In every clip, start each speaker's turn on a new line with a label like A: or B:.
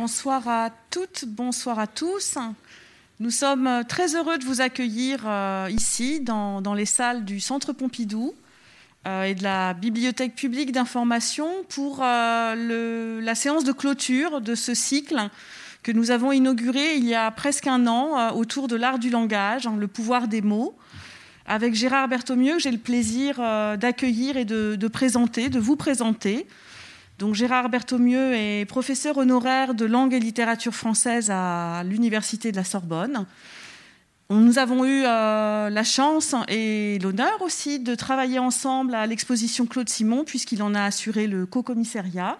A: Bonsoir à toutes, bonsoir à tous. Nous sommes très heureux de vous accueillir euh, ici, dans, les salles du Centre Pompidou euh, et de la Bibliothèque publique d'information pour euh, la séance de clôture de ce cycle que nous avons inauguré il y a presque un an autour de l'art du langage, hein, le pouvoir des mots. Avec Gérard Berthomieux, j'ai le plaisir d'accueillir et de, présenter, de vous présenter donc Gérard Berthomieux est professeur honoraire de langue et littérature française à l'Université de la Sorbonne. Nous avons eu euh, la chance et l'honneur aussi de travailler ensemble à l'exposition Claude Simon, puisqu'il en a assuré le co-commissariat.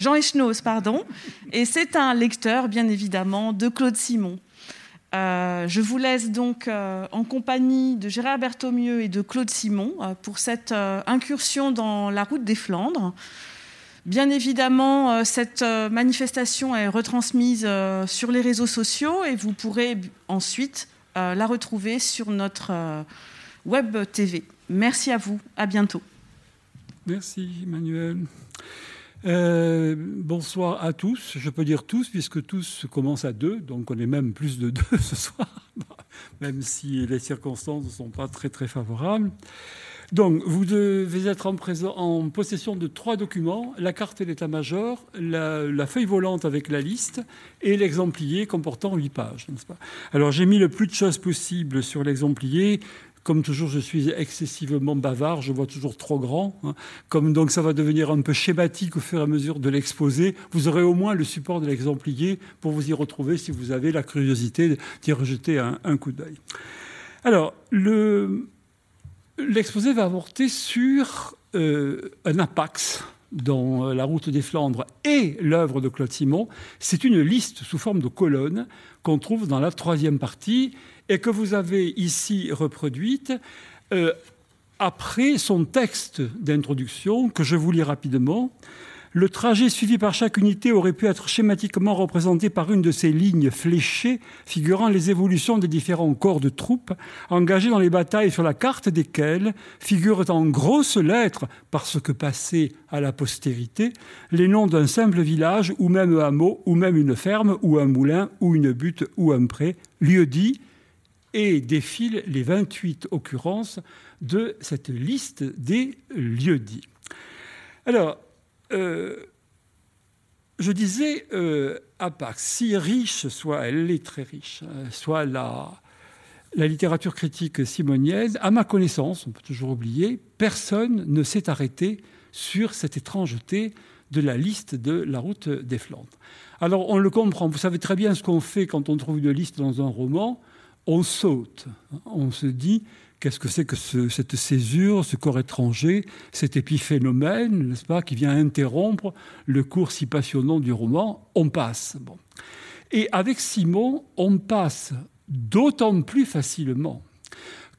A: Jean Echenoz, pardon. Et c'est un lecteur, bien évidemment, de Claude Simon. Euh, je vous laisse donc euh, en compagnie de Gérard Berthomieux et de Claude Simon pour cette incursion dans la route des Flandres. Bien évidemment, euh, cette euh, manifestation est retransmise euh, sur les réseaux sociaux et vous pourrez ensuite la retrouver sur notre web TV. Merci à vous, à bientôt.
B: Merci Emmanuel. bonsoir à tous. Je peux dire tous, puisque tous commencent à deux, donc on est même plus de deux ce soir, même si les circonstances ne sont pas très très favorables. Donc, vous devez être en, possession de trois documents la carte et l'état-major, la, feuille volante avec la liste et l'exemplier comportant huit pages. Alors, j'ai mis le plus de choses possible sur l'exemplier. Comme toujours, je suis excessivement bavard, je vois toujours trop grand. Hein. Comme donc ça va devenir un peu schématique au fur et à mesure de l'exposé, vous aurez au moins le support de l'exemplier pour vous y retrouver si vous avez la curiosité d'y rejeter un, un coup d'œil. Alors, le, L'exposé va avorter sur euh, un apax dans euh, La route des Flandres et l'œuvre de Claude Simon. C'est une liste sous forme de colonnes qu'on trouve dans la troisième partie et que vous avez ici reproduite euh, après son texte d'introduction que je vous lis rapidement. Le trajet suivi par chaque unité aurait pu être schématiquement représenté par une de ces lignes fléchées figurant les évolutions des différents corps de troupes engagés dans les batailles sur la carte desquelles figurent en grosses lettres, parce que passé à la postérité, les noms d'un simple village ou même un hameau ou même une ferme ou un moulin ou une butte ou un pré, lieu dit, et défilent les 28 occurrences de cette liste des lieux dits. Alors, euh, je disais euh, à part si riche soit, elle est très riche, hein, soit la, la littérature critique simonienne, à ma connaissance, on peut toujours oublier, personne ne s'est arrêté sur cette étrangeté de la liste de la route des Flandres. Alors on le comprend, vous savez très bien ce qu'on fait quand on trouve une liste dans un roman, on saute, on se dit Qu'est-ce que c'est que cette césure, ce corps étranger, cet épiphénomène, n'est-ce pas, qui vient interrompre le cours si passionnant du roman On passe. Et avec Simon, on passe d'autant plus facilement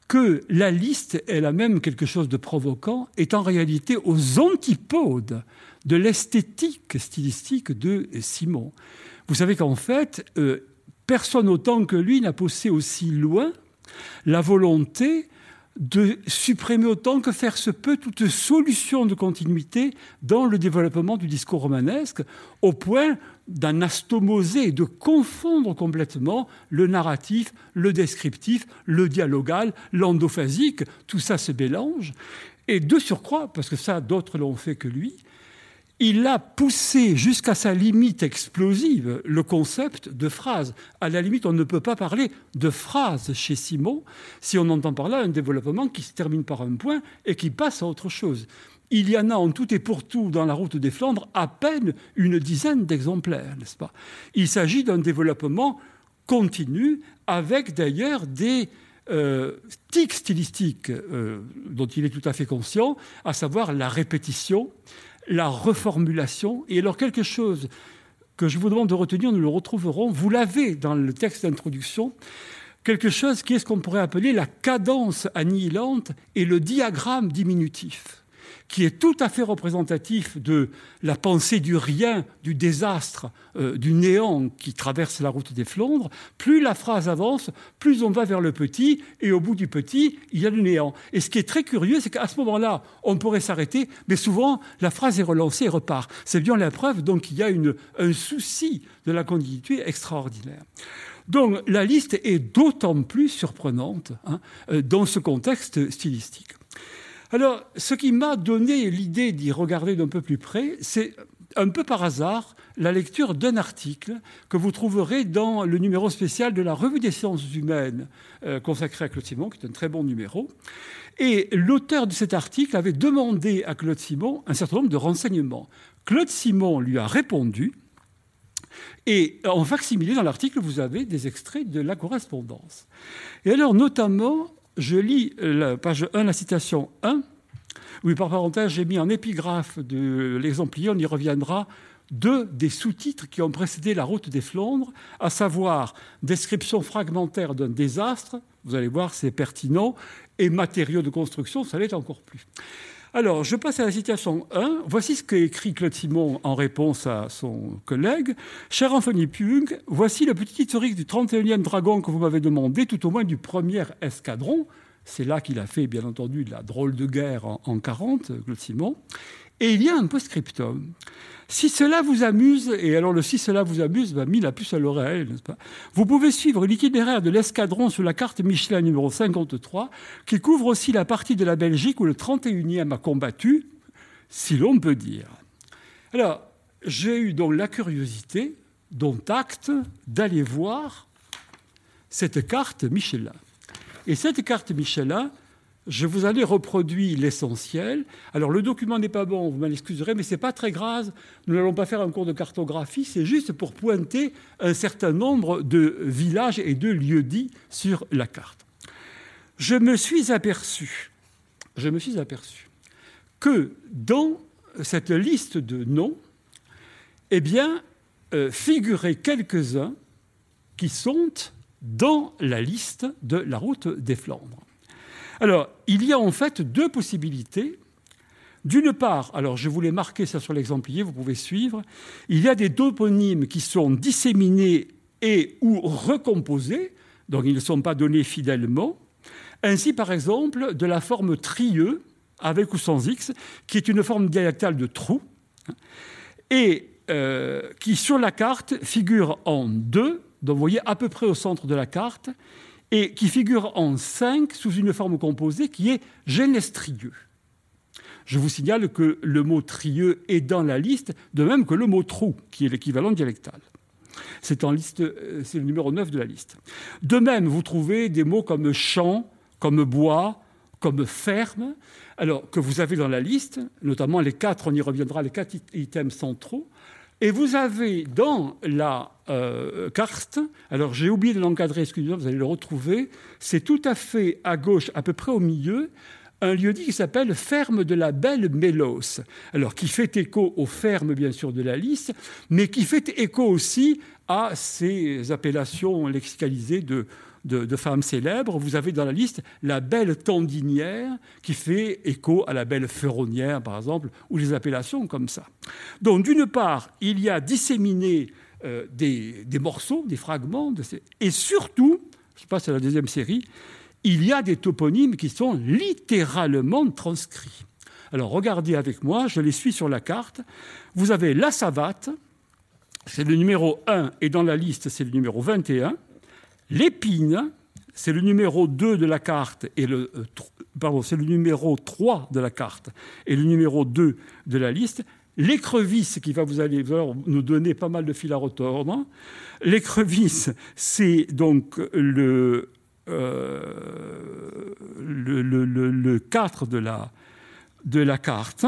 B: que la liste, elle a même quelque chose de provoquant, est en réalité aux antipodes de l'esthétique stylistique de Simon. Vous savez qu'en fait, euh, personne autant que lui n'a poussé aussi loin la volonté de supprimer autant que faire se peut toute solution de continuité dans le développement du discours romanesque, au point d'en astomoser, de confondre complètement le narratif, le descriptif, le dialogal, l'endophasique, tout ça se mélange. Et de surcroît, parce que ça d'autres l'ont fait que lui, il a poussé jusqu'à sa limite explosive le concept de phrase. À la limite, on ne peut pas parler de phrase chez Simon si on entend par là un développement qui se termine par un point et qui passe à autre chose. Il y en a en tout et pour tout dans la route des Flandres à peine une dizaine d'exemplaires, n'est-ce pas? Il s'agit d'un développement continu avec d'ailleurs des euh, tics stylistiques euh, dont il est tout à fait conscient, à savoir la répétition, la reformulation. Et alors quelque chose que je vous demande de retenir, nous le retrouverons, vous l'avez dans le texte d'introduction, quelque chose qui est ce qu'on pourrait appeler la cadence annihilante et le diagramme diminutif. Qui est tout à fait représentatif de la pensée du rien, du désastre, euh, du néant qui traverse la route des Flandres, plus la phrase avance, plus on va vers le petit, et au bout du petit, il y a le néant. Et ce qui est très curieux, c'est qu'à ce moment-là, on pourrait s'arrêter, mais souvent, la phrase est relancée et repart. C'est bien la preuve, donc, qu'il y a un souci de la continuité extraordinaire. Donc la liste est d'autant plus surprenante hein, euh, dans ce contexte stylistique. Alors, ce qui m'a donné l'idée d'y regarder d'un peu plus près, c'est un peu par hasard la lecture d'un article que vous trouverez dans le numéro spécial de la Revue des sciences humaines euh, consacré à Claude Simon, qui est un très bon numéro. Et l'auteur de cet article avait demandé à Claude Simon un certain nombre de renseignements. Claude Simon lui a répondu et en facsimilé, dans l'article, vous avez des extraits de la correspondance. Et alors, notamment, je lis la page 1, la citation 1. Oui, par parenthèse, j'ai mis en épigraphe de l'exemplier, on y reviendra, deux des sous-titres qui ont précédé la route des Flandres, à savoir description fragmentaire d'un désastre, vous allez voir, c'est pertinent, et matériaux de construction, ça l'est encore plus. Alors, je passe à la citation 1. Voici ce qu'écrit Claude Simon en réponse à son collègue. Cher Anthony Pung, voici le petit historique du 31e dragon que vous m'avez demandé, tout au moins du premier escadron. C'est là qu'il a fait, bien entendu, de la drôle de guerre en, en 40, Claude Simon. Et il y a un post-scriptum. Si cela vous amuse, et alors le si cela vous amuse va mis la puce à l'oreille, n'est-ce pas? Vous pouvez suivre l'itinéraire de l'escadron sur la carte Michelin numéro 53, qui couvre aussi la partie de la Belgique où le 31e a combattu, si l'on peut dire. Alors, j'ai eu donc la curiosité, dont acte, d'aller voir cette carte Michelin. Et cette carte Michelin, je vous en ai reproduit l'essentiel. Alors le document n'est pas bon, vous m'en excuserez, mais ce n'est pas très grave. Nous n'allons pas faire un cours de cartographie, c'est juste pour pointer un certain nombre de villages et de lieux dits sur la carte. Je me suis aperçu, que dans cette liste de noms, eh euh, figuraient quelques-uns qui sont dans la liste de la route des Flandres. Alors, il y a en fait deux possibilités. D'une part, alors je voulais marquer ça sur l'exemplier, vous pouvez suivre, il y a des toponymes qui sont disséminés et ou recomposés, donc ils ne sont pas donnés fidèlement. Ainsi, par exemple, de la forme trieux, avec ou sans X, qui est une forme dialectale de trou, et euh, qui sur la carte figure en deux, donc vous voyez à peu près au centre de la carte, et qui figure en 5 sous une forme composée qui est génestrieux. Je vous signale que le mot trieux est dans la liste, de même que le mot trou, qui est l'équivalent dialectal. C'est, euh, le numéro 9 de la liste. De même, vous trouvez des mots comme champ, comme bois, comme ferme, alors que vous avez dans la liste, notamment les quatre, on y reviendra, les quatre items centraux, et vous avez dans la euh, carte, alors j'ai oublié de l'encadrer, excusez-moi, vous allez le retrouver, c'est tout à fait à gauche, à peu près au milieu, un lieu-dit qui s'appelle Ferme de la Belle Mélos, alors qui fait écho aux fermes, bien sûr, de la liste, mais qui fait écho aussi à ces appellations lexicalisées de de, femmes célèbres, vous avez dans la liste la belle tendinière qui fait écho à la belle ferronnière, par exemple, ou les appellations comme ça. Donc, d'une part, il y a disséminé euh, des, morceaux, des fragments, et surtout, je passe à la deuxième série, il y a des toponymes qui sont littéralement transcrits. Alors regardez avec moi, je les suis sur la carte. Vous avez la savate, c'est le numéro 1, et dans la liste, c'est le numéro 21. L'épine, c'est le numéro 2 de la carte et le euh, c'est le numéro 3 de la carte et le numéro 2 de la liste. L'écrevisse qui va vous aller nous donner pas mal de fil à retordre. L'écrevisse, c'est donc le, euh, le, le, le, 4 de la, de la carte.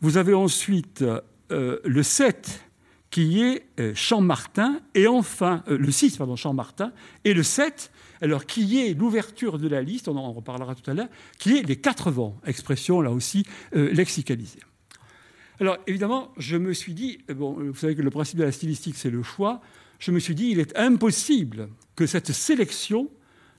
B: Vous avez ensuite euh, le 7 qui est euh, Champ-Martin, et enfin, euh, le 6, pardon, Champ-Martin, et le 7, alors qui est l'ouverture de la liste, on en reparlera tout à l'heure, qui est les quatre vents, expression là aussi euh, lexicalisée. Alors évidemment, je me suis dit, bon, vous savez que le principe de la stylistique, c'est le choix, je me suis dit, il est impossible que cette sélection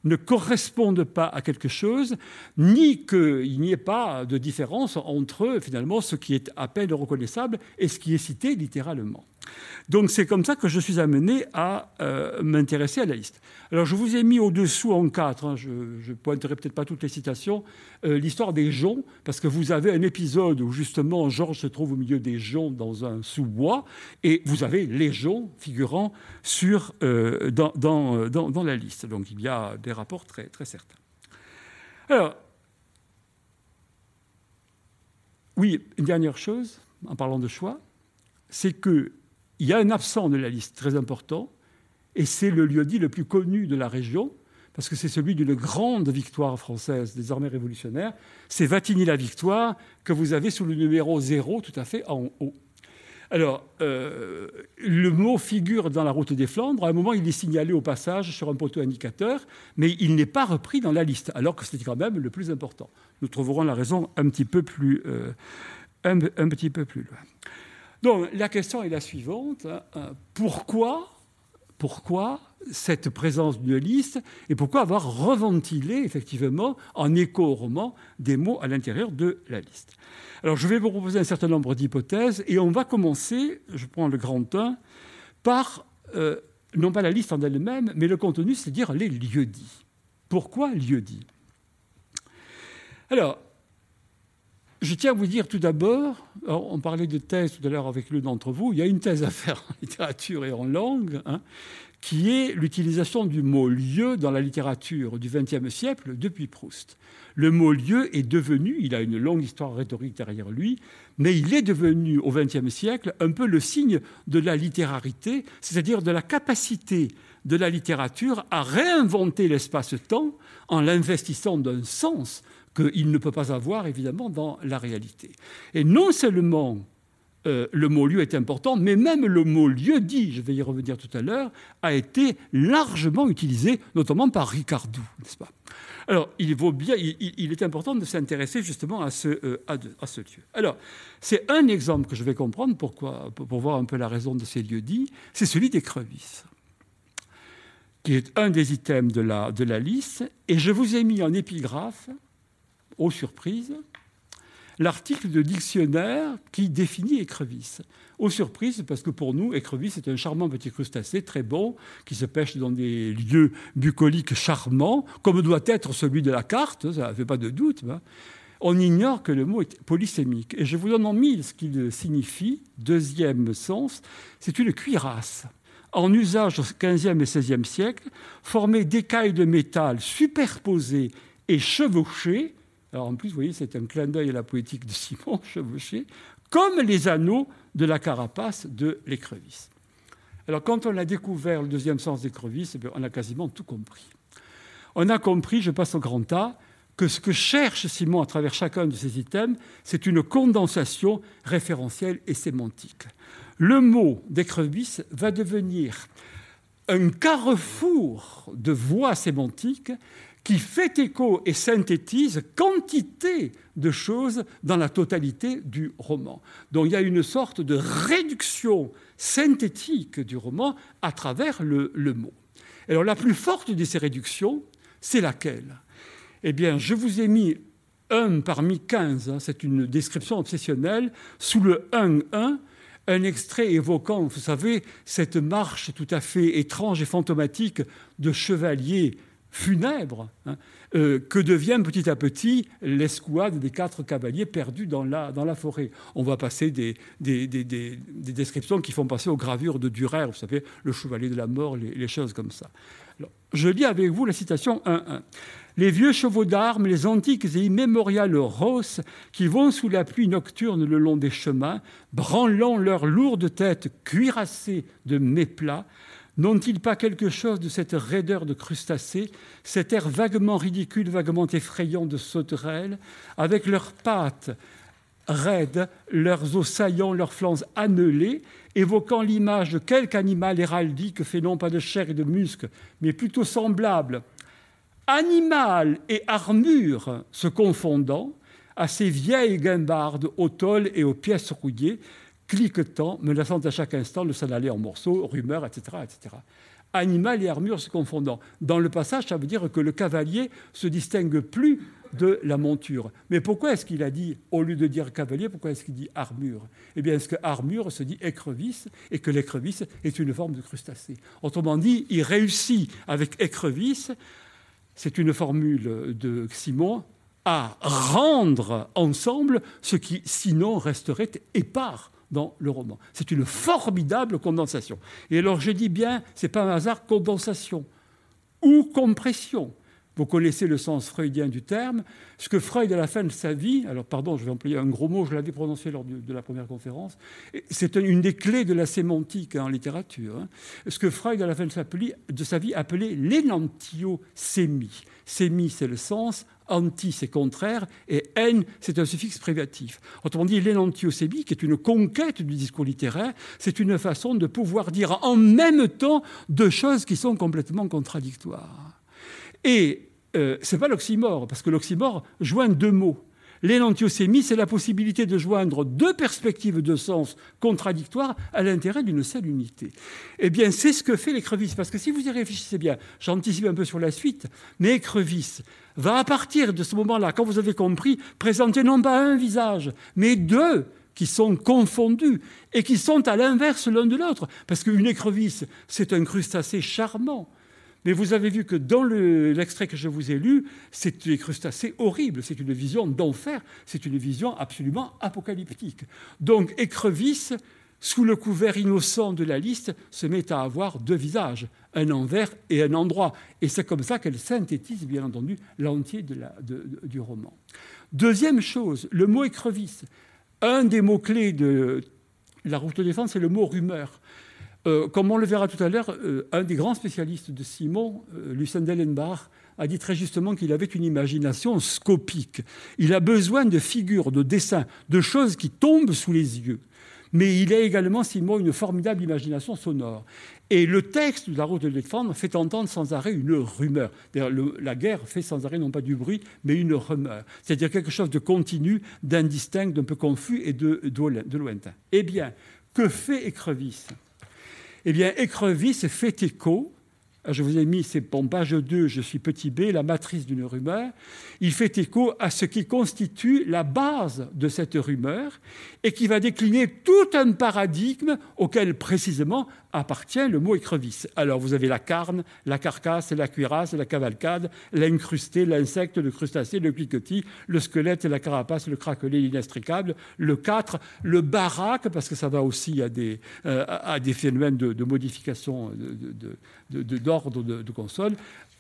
B: ne correspondent pas à quelque chose, ni qu'il n'y ait pas de différence entre finalement ce qui est à peine reconnaissable et ce qui est cité littéralement. Donc c'est comme ça que je suis amené à euh, m'intéresser à la liste. Alors je vous ai mis au-dessous en quatre, hein, je ne pointerai peut-être pas toutes les citations, euh, l'histoire des joncs, parce que vous avez un épisode où justement Georges se trouve au milieu des joncs dans un sous-bois, et vous avez les joncs figurant sur, euh, dans, dans, dans, la liste. Donc il y a des rapports très, très certains. Alors, oui, une dernière chose, en parlant de choix, c'est que il y a un absent de la liste très important, et c'est le lieu-dit le plus connu de la région, parce que c'est celui d'une grande victoire française des armées révolutionnaires. C'est Vatigny-la-Victoire que vous avez sous le numéro 0 tout à fait en haut. Alors, euh, le mot figure dans la route des Flandres. À un moment, il est signalé au passage sur un poteau indicateur, mais il n'est pas repris dans la liste, alors que c'était quand même le plus important. Nous trouverons la raison un petit peu plus, euh, un petit peu plus loin. Donc la question est la suivante. Hein, euh, pourquoi, pourquoi cette présence d'une liste et pourquoi avoir reventilé effectivement en écho au roman des mots à l'intérieur de la liste? Alors je vais vous proposer un certain nombre d'hypothèses et on va commencer, je prends le grand 1, par euh, non pas la liste en elle-même, mais le contenu, c'est-à-dire les lieux-dits. Pourquoi lieux-dits Alors, je tiens à vous dire tout d'abord, on parlait de thèse tout à l'heure avec l'un d'entre vous, il y a une thèse à faire en littérature et en langue, hein, qui est l'utilisation du mot lieu dans la littérature du XXe siècle depuis Proust. Le mot lieu est devenu, il a une longue histoire rhétorique derrière lui, mais il est devenu au XXe siècle un peu le signe de la littérarité, c'est-à-dire de la capacité de la littérature à réinventer l'espace-temps en l'investissant d'un sens qu'il ne peut pas avoir, évidemment, dans la réalité. Et non seulement euh, le mot lieu est important, mais même le mot lieu dit, je vais y revenir tout à l'heure, a été largement utilisé, notamment par Ricardou, n'est-ce pas? Alors, il, vaut bien, il, est important de s'intéresser justement à ce, euh, à, ce, lieu. Alors, c'est un exemple que je vais comprendre pour, voir un peu la raison de ces lieux dits, c'est celui des crevisses qui est un des items de la liste, et je vous ai mis en épigraphe aux surprises, l'article de dictionnaire qui définit écrevisse. Aux surprises, parce que pour nous, écrevisse est un charmant petit crustacé très bon qui se pêche dans des lieux bucoliques charmants, comme doit être celui de la carte, ça ne fait pas de doute. Hein. On ignore que le mot est polysémique. Et je vous donne en mille ce qu'il signifie. Deuxième sens, c'est une cuirasse en usage au XVe et XVIe siècle, formée d'écailles de métal superposées et chevauchées alors en plus, vous voyez, c'est un clin d'œil à la poétique de Simon Chevauché, comme les anneaux de la carapace de l'écrevisse. Alors quand on a découvert le deuxième sens d'écrevisse, eh on a quasiment tout compris. On a compris, je passe au grand A, que ce que cherche Simon à travers chacun de ces items, c'est une condensation référentielle et sémantique. Le mot d'écrevisse va devenir un carrefour de voies sémantiques qui fait écho et synthétise quantité de choses dans la totalité du roman. Donc il y a une sorte de réduction synthétique du roman à travers le, mot. Alors la plus forte de ces réductions, c'est laquelle? Eh bien, je vous ai mis un parmi 15, hein, c'est une description obsessionnelle, sous le 1-1, un extrait évoquant, vous savez, cette marche tout à fait étrange et fantomatique de chevaliers funèbre hein, euh, que devient petit à petit l'escouade des quatre cavaliers perdus dans la, dans la forêt. On va passer des, des, descriptions qui font passer aux gravures de Durer, vous savez, le chevalier de la mort, les, choses comme ça. je lis avec vous la citation 1.1. Les vieux chevaux d'armes, les antiques et immémoriales rosses qui vont sous la pluie nocturne le long des chemins, branlant leurs lourdes têtes cuirassées de méplats, N'ont-ils pas quelque chose de cette raideur de crustacés, cet air vaguement ridicule, vaguement effrayant de sauterelles, avec leurs pattes raides, leurs os saillants, leurs flancs annelés, évoquant l'image de quelque animal héraldique fait non pas de chair et de muscles, mais plutôt semblable, animal et armure se confondant, à ces vieilles guimbardes aux tôles et aux pièces rouillées, cliquetant, menaçant à chaque instant de s'en aller en morceaux, rumeurs, etc., etc. animal et armure se confondant. Dans le passage, ça veut dire que le cavalier se distingue plus de la monture. Mais pourquoi est-ce qu'il a dit, au lieu de dire cavalier, pourquoi est-ce qu'il dit armure? Eh bien, est-ce que armure se dit écrevisse et que l'écrevisse est une forme de crustacé? Autrement dit, il réussit avec écrevisse, c'est une formule de Simon, à rendre ensemble ce qui sinon resterait épars dans le roman. C'est une formidable condensation. Et alors je dis bien, c'est pas un hasard, condensation ou compression. Vous connaissez le sens freudien du terme. Ce que Freud, à la fin de sa vie, alors pardon, je vais employer un gros mot, je l'avais prononcé lors de la première conférence, c'est une des clés de la sémantique en littérature. Hein. Ce que Freud, à la fin de sa, de sa vie, appelait l'énantiosémie. Sémie, c'est le sens, anti, c'est contraire, et n, c'est un suffixe privatif. Autrement dit, l'énantiosémie, qui est une conquête du discours littéraire, c'est une façon de pouvoir dire en même temps deux choses qui sont complètement contradictoires. Et euh, ce n'est pas l'oxymore, parce que l'oxymore joint deux mots. L'énantiosémie, c'est la possibilité de joindre deux perspectives de sens contradictoires à l'intérêt d'une seule unité. Eh bien, c'est ce que fait l'écrevisse, parce que si vous y réfléchissez bien, j'anticipe un peu sur la suite, mais l'écrevisse va à partir de ce moment-là, quand vous avez compris, présenter non pas un visage, mais deux qui sont confondus et qui sont à l'inverse l'un de l'autre. Parce qu'une écrevisse, c'est un crustacé charmant mais vous avez vu que dans l'extrait que je vous ai lu, c'est des crustacés horribles, c'est une vision d'enfer, c'est une vision absolument apocalyptique. Donc écrevisse, sous le couvert innocent de la liste, se met à avoir deux visages, un envers et un endroit. Et c'est comme ça qu'elle synthétise, bien entendu, l'entier du roman. Deuxième chose, le mot écrevisse. Un des mots-clés de la route de défense, c'est le mot rumeur. Euh, comme on le verra tout à l'heure, euh, un des grands spécialistes de Simon, euh, Lucien Dellenbach, a dit très justement qu'il avait une imagination scopique. Il a besoin de figures, de dessins, de choses qui tombent sous les yeux. Mais il a également, Simon, une formidable imagination sonore. Et le texte de la route de défendre fait entendre sans arrêt une rumeur. la guerre fait sans arrêt non pas du bruit, mais une rumeur. C'est-à-dire quelque chose de continu, d'indistinct, d'un peu confus et de, de lointain. Eh bien, que fait Écrevisse? Eh bien, écrevisse fait écho. Je vous ai mis, c'est en page 2, je suis petit b, la matrice d'une rumeur. Il fait écho à ce qui constitue la base de cette rumeur et qui va décliner tout un paradigme auquel précisément appartient le mot écrevisse. Alors vous avez la carne, la carcasse, la cuirasse, la cavalcade, l'incrusté, l'insecte, le crustacé, le cliquetis, le squelette, la carapace, le craquelé, l'inextricable, le 4, le baraque, parce que ça va aussi à des, euh, à des phénomènes de, modification d'ordre de, de, console,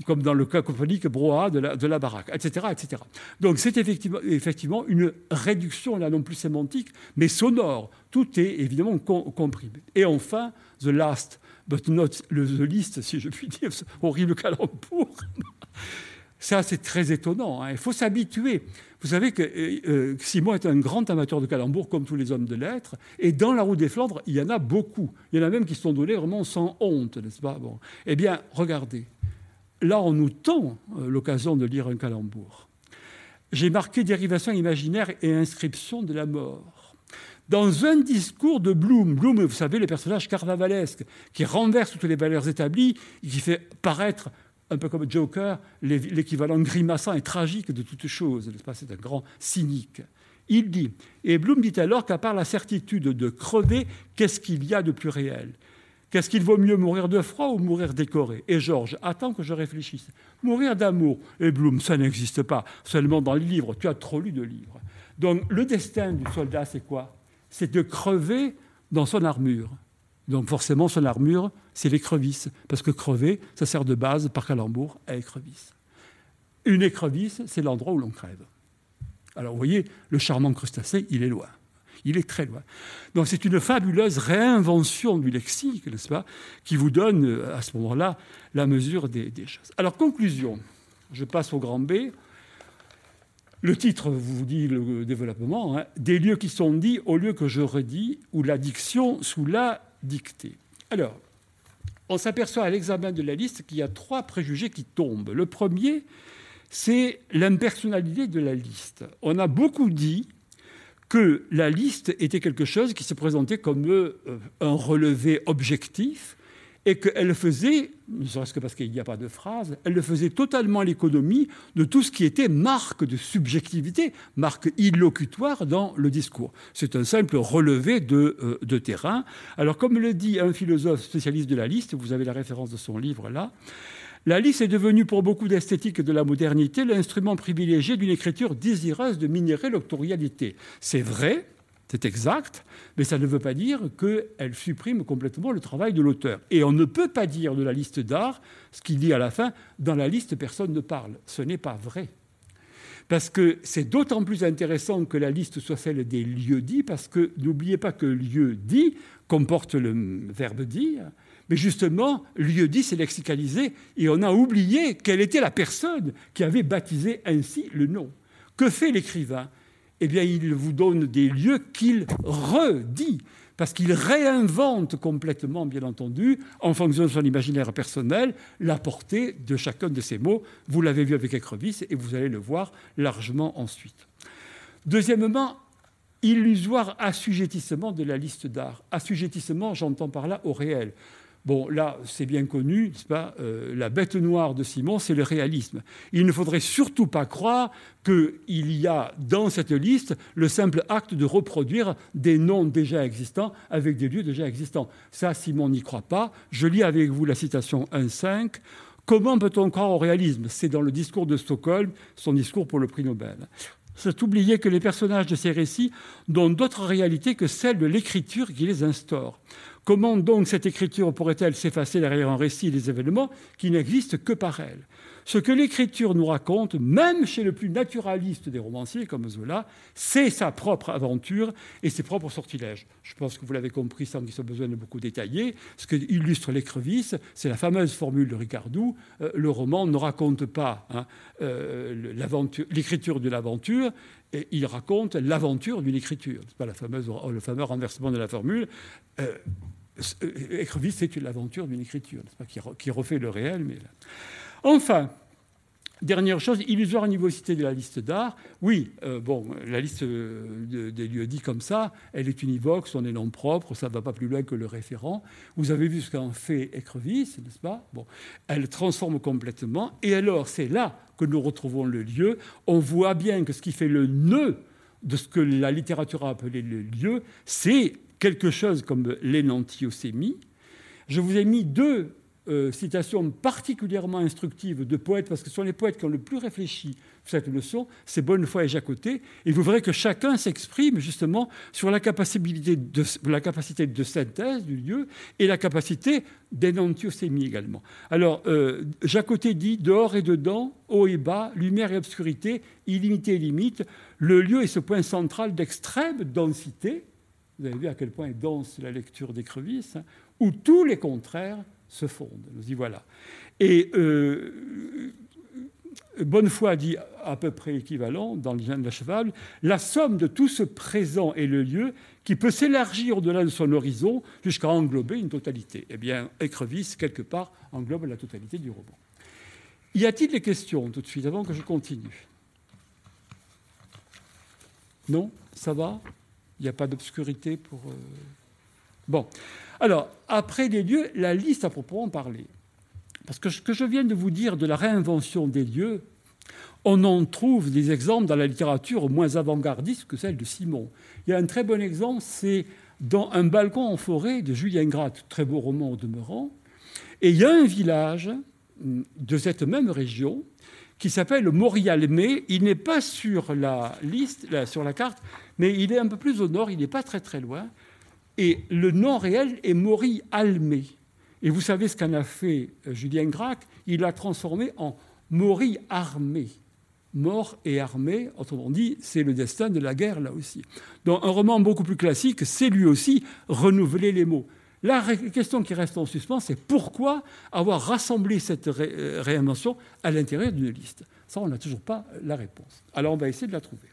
B: comme dans le cacophonique brouhaha de la, de la baraque, etc., etc. Donc c'est effectivement, une réduction, là non plus sémantique, mais sonore. Tout est évidemment comprimé. Et enfin, the last, but not the least, si je puis dire, ce horrible calembour. Ça, c'est très étonnant. Hein. Il faut s'habituer. Vous savez que euh, euh, Simon est un grand amateur de calembours, comme tous les hommes de lettres. Et dans la roue des Flandres, il y en a beaucoup. Il y en a même qui sont donnés vraiment sans honte, n'est-ce pas? Eh bien, regardez. Là, on nous tend euh, l'occasion de lire un calembour. J'ai marqué dérivation imaginaire et inscription de la mort dans un discours de Bloom. Bloom, vous savez, le personnage carnavalesque qui renverse toutes les valeurs établies et qui fait paraître, un peu comme Joker, l'équivalent grimaçant et tragique de toute chose. C'est un grand cynique. Il dit, et Bloom dit alors qu'à part la certitude de crever, qu'est-ce qu'il y a de plus réel? Qu'est-ce qu'il vaut mieux mourir de froid ou mourir décoré? Et Georges, attends que je réfléchisse. Mourir d'amour. Et Bloom, ça n'existe pas. Seulement dans les livres. Tu as trop lu de livres. Donc le destin du soldat, c'est quoi? C'est de crever dans son armure. Donc forcément, son armure, c'est l'écrevisse, parce que crever, ça sert de base par calembour à écrevisse. Une écrevisse, c'est l'endroit où l'on crève. Alors vous voyez, le charmant crustacé, il est loin. Il est très loin. Donc c'est une fabuleuse réinvention du lexique, n'est-ce pas, qui vous donne euh, à ce moment-là la mesure des, choses. Alors conclusion, je passe au grand B. Le titre vous dit le développement, hein. des lieux qui sont dits au lieu que je redis, ou la diction sous la Alors, on s'aperçoit à l'examen de la liste qu'il y a trois préjugés qui tombent. Le premier, c'est l'impersonnalité de la liste. On a beaucoup dit que la liste était quelque chose qui se présentait comme euh, un relevé objectif et qu'elle faisait, ne serait-ce que parce qu'il n'y a pas de phrase, elle faisait totalement l'économie de tout ce qui était marque de subjectivité, marque illocutoire dans le discours. C'est un simple relevé de, euh, de, terrain. Alors, comme le dit un philosophe spécialiste de la liste, vous avez la référence de son livre là, la liste est devenue pour beaucoup d'esthétiques de la modernité l'instrument privilégié d'une écriture désireuse de minérer l'octorialité. C'est vrai, c'est exact, mais ça ne veut pas dire qu'elle supprime complètement le travail de l'auteur. Et on ne peut pas dire de la liste d'art ce qu'il dit à la fin, dans la liste personne ne parle. Ce n'est pas vrai. Parce que c'est d'autant plus intéressant que la liste soit celle des lieux dits, parce que n'oubliez pas que lieu dit comporte le verbe dire, mais justement, lieu dit, c'est lexicalisé, et on a oublié quelle était la personne qui avait baptisé ainsi le nom. Que fait l'écrivain? Eh bien, il vous donne des lieux qu'il redit, parce qu'il réinvente complètement, bien entendu, en fonction de son imaginaire personnel, la portée de chacun de ces mots. Vous l'avez vu avec Écrevisse et vous allez le voir largement ensuite. Deuxièmement, illusoire assujettissement de la liste d'art. Assujettissement, j'entends par là au réel. Bon, là, c'est bien connu, n'est-ce pas euh, La bête noire de Simon, c'est le réalisme. Il ne faudrait surtout pas croire qu'il y a dans cette liste le simple acte de reproduire des noms déjà existants avec des lieux déjà existants. Ça, Simon n'y croit pas. Je lis avec vous la citation 1.5. Comment peut-on croire au réalisme? C'est dans le discours de Stockholm, son discours pour le prix Nobel. C'est oublier que les personnages de ces récits n'ont d'autre réalité que celle de l'écriture qui les instaure. Comment donc cette écriture pourrait-elle s'effacer derrière un récit des événements qui n'existent que par elle? Ce que l'écriture nous raconte, même chez le plus naturaliste des romanciers comme Zola, c'est sa propre aventure et ses propres sortilèges. Je pense que vous l'avez compris sans qu'il soit besoin de beaucoup détailler. Ce que illustre l'écrevisse, c'est la fameuse formule de Ricardou euh, le roman ne raconte pas hein, euh, l'écriture de l'aventure, et il raconte l'aventure d'une écriture. C'est pas le fameux renversement de la formule. Euh, Écrevisse, c'est l'aventure d'une écriture, pas, qui, refait le réel. Mais Enfin, Dernière chose, illusoire nivosité de la liste d'art. Oui, euh, bon, la liste des lieux dits comme ça, elle est univoque, son est nom propre, ça ne va pas plus loin que le référent. Vous avez vu ce qu'en fait Écrevisse, n'est-ce pas? Bon, Elle transforme complètement. Et alors, c'est là que nous retrouvons le lieu. On voit bien que ce qui fait le nœud de ce que la littérature a appelé le lieu, c'est quelque chose comme l'énantiosémie. Je vous ai mis deux euh, citations particulièrement instructives de poètes, parce que ce sont les poètes qui ont le plus réfléchi cette leçon, c'est Bonnefoy et Jacoté, et vous verrez que chacun s'exprime justement sur la capacité de, synthèse du lieu et la capacité d'énantiosémie également. Alors, euh, Jacoté dit dehors et dedans, haut et bas, lumière et obscurité, illimité et limite, le lieu est ce point central d'extrême densité, vous avez vu à quel point est dense la lecture d'Écrevisse, hein, où tous les contraires se fondent. Nous y voilà. Et euh, Bonnefoy dit à peu près équivalent dans le de la la somme de tout ce présent est le lieu qui peut s'élargir au-delà de son horizon jusqu'à englober une totalité. Eh bien, Écrevisse, quelque part, englobe la totalité du roman. Y a-t-il des questions tout de suite avant que je continue? Non? Ça va? Il n'y a pas d'obscurité pour. Euh, bon. Alors, après les lieux, la liste à proprement parler. Parce que ce que je viens de vous dire de la réinvention des lieux, on en trouve des exemples dans la littérature moins avant-gardiste que celle de Simon. Il y a un très bon exemple, c'est dans Un balcon en forêt de Julien Gratte, très beau roman au demeurant. Et il y a un village de cette même région qui s'appelle Morialmé. Il n'est pas sur la liste, sur la carte, mais il est un peu plus au nord, il n'est pas très très loin. Et le nom réel est Mori-Almé. Et vous savez ce qu'en a fait euh, Julien Gracq? Il l'a transformé en Mori-Armé. Mort et armé, autrement dit, c'est le destin de la guerre là aussi. Dans un roman beaucoup plus classique, c'est lui aussi renouveler les mots. La question qui reste en suspens, c'est pourquoi avoir rassemblé cette euh, réinvention à l'intérieur d'une liste? Ça, on n'a toujours pas la réponse. Alors, on va essayer de la trouver.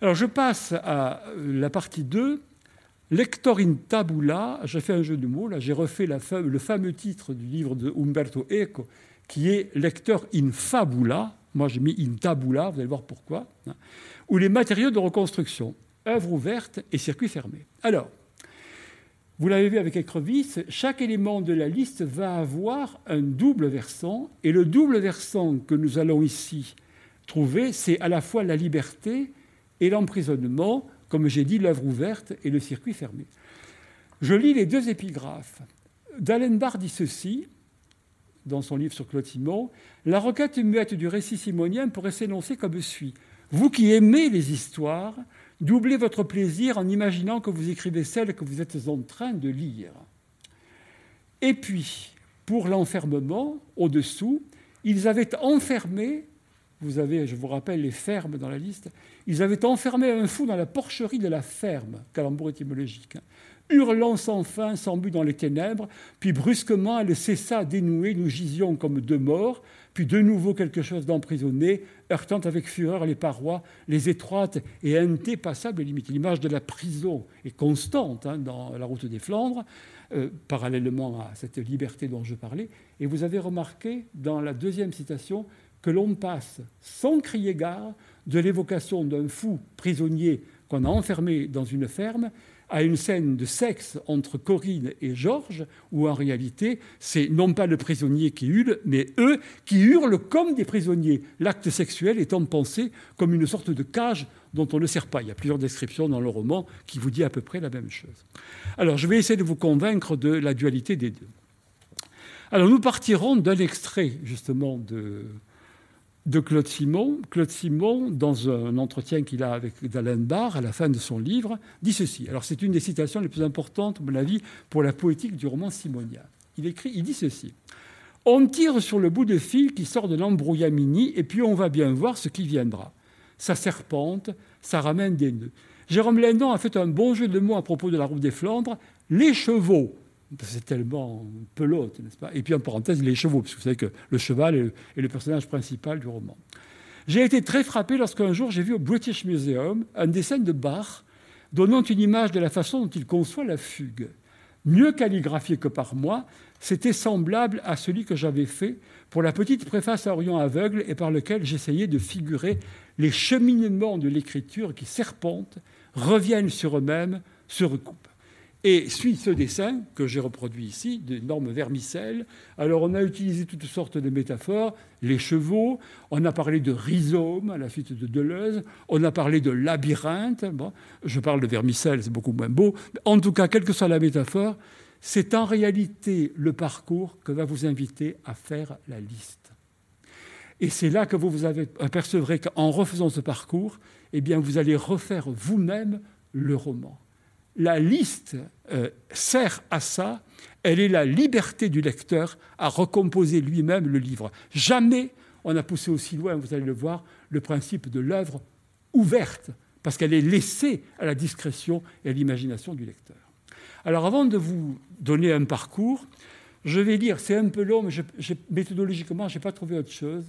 B: Alors, je passe à euh, la partie 2. Lector in tabula, j'ai fait un jeu de mots, là j'ai refait le fameux titre du livre de Umberto Eco, qui est Lecteur in fabula, moi j'ai mis in tabula, vous allez voir pourquoi, hein, ou les matériaux de reconstruction, œuvre ouverte et circuit fermé. Alors, vous l'avez vu avec Écrevisse, chaque élément de la liste va avoir un double versant, et le double versant que nous allons ici trouver, c'est à la fois la liberté et l'emprisonnement, comme j'ai dit, l'œuvre ouverte et le circuit fermé. Je lis les deux épigraphes. D'Allenbar dit ceci, dans son livre sur Claude La requête muette du récit simonien pourrait s'énoncer comme suit. Vous qui aimez les histoires, doublez votre plaisir en imaginant que vous écrivez celles que vous êtes en train de lire. Et puis, pour l'enfermement, au-dessous, ils avaient enfermé, vous avez, je vous rappelle, les fermes dans la liste, ils avaient enfermé un fou dans la porcherie de la ferme, calembour étymologique. Hurlant sans fin, sans but dans les ténèbres, puis brusquement elle cessa dénouer, nous gisions comme deux morts, puis de nouveau quelque chose d'emprisonné, heurtant avec fureur les parois, les étroites et indépassables limites. L'image de la prison est constante hein, dans la route des Flandres, euh, parallèlement à cette liberté dont je parlais, et vous avez remarqué dans la deuxième citation que l'on passe sans crier gare de l'évocation d'un fou prisonnier qu'on a enfermé dans une ferme à une scène de sexe entre Corinne et Georges, où en réalité, c'est non pas le prisonnier qui hurle, mais eux qui hurlent comme des prisonniers, l'acte sexuel étant pensé comme une sorte de cage dont on ne sert pas. Il y a plusieurs descriptions dans le roman qui vous dit à peu près la même chose. Alors, je vais essayer de vous convaincre de la dualité des deux. Alors, nous partirons d'un extrait, justement, de, de Claude Simon. Claude Simon, dans un entretien qu'il a avec Dallin Barr à la fin de son livre, dit ceci. Alors c'est une des citations les plus importantes, à mon avis, pour la poétique du roman simonien. Il écrit, il dit ceci. On tire sur le bout de fil qui sort de l'embrouillamini et puis on va bien voir ce qui viendra. Ça serpente, ça ramène des nœuds. Jérôme Lindon a fait un bon jeu de mots à propos de la route des Flandres. Les chevaux c'est tellement pelote, n'est-ce pas? Et puis en parenthèse, les chevaux, parce que vous savez que le cheval est le personnage principal du roman. J'ai été très frappé lorsqu'un jour j'ai vu au British Museum un dessin de Bach donnant une image de la façon dont il conçoit la fugue. Mieux calligraphié que par moi, c'était semblable à celui que j'avais fait pour la petite préface à Orion aveugle et par lequel j'essayais de figurer les cheminements de l'écriture qui serpentent, reviennent sur eux-mêmes, se recoupent. Et suit ce dessin que j'ai reproduit ici, d'énormes vermicelles. Alors on a utilisé toutes sortes de métaphores, les chevaux, on a parlé de rhizome à la suite de Deleuze, on a parlé de labyrinthe. Bon, je parle de vermicelles, c'est beaucoup moins beau. En tout cas, quelle que soit la métaphore, c'est en réalité le parcours que va vous inviter à faire la liste. Et c'est là que vous vous apercevrez qu'en refaisant ce parcours, eh bien, vous allez refaire vous-même le roman la liste euh, sert à ça, elle est la liberté du lecteur à recomposer lui-même le livre. Jamais on a poussé aussi loin, vous allez le voir, le principe de l'œuvre ouverte, parce qu'elle est laissée à la discrétion et à l'imagination du lecteur. Alors avant de vous donner un parcours, je vais lire, c'est un peu long, mais méthodologiquement, je n'ai pas trouvé autre chose.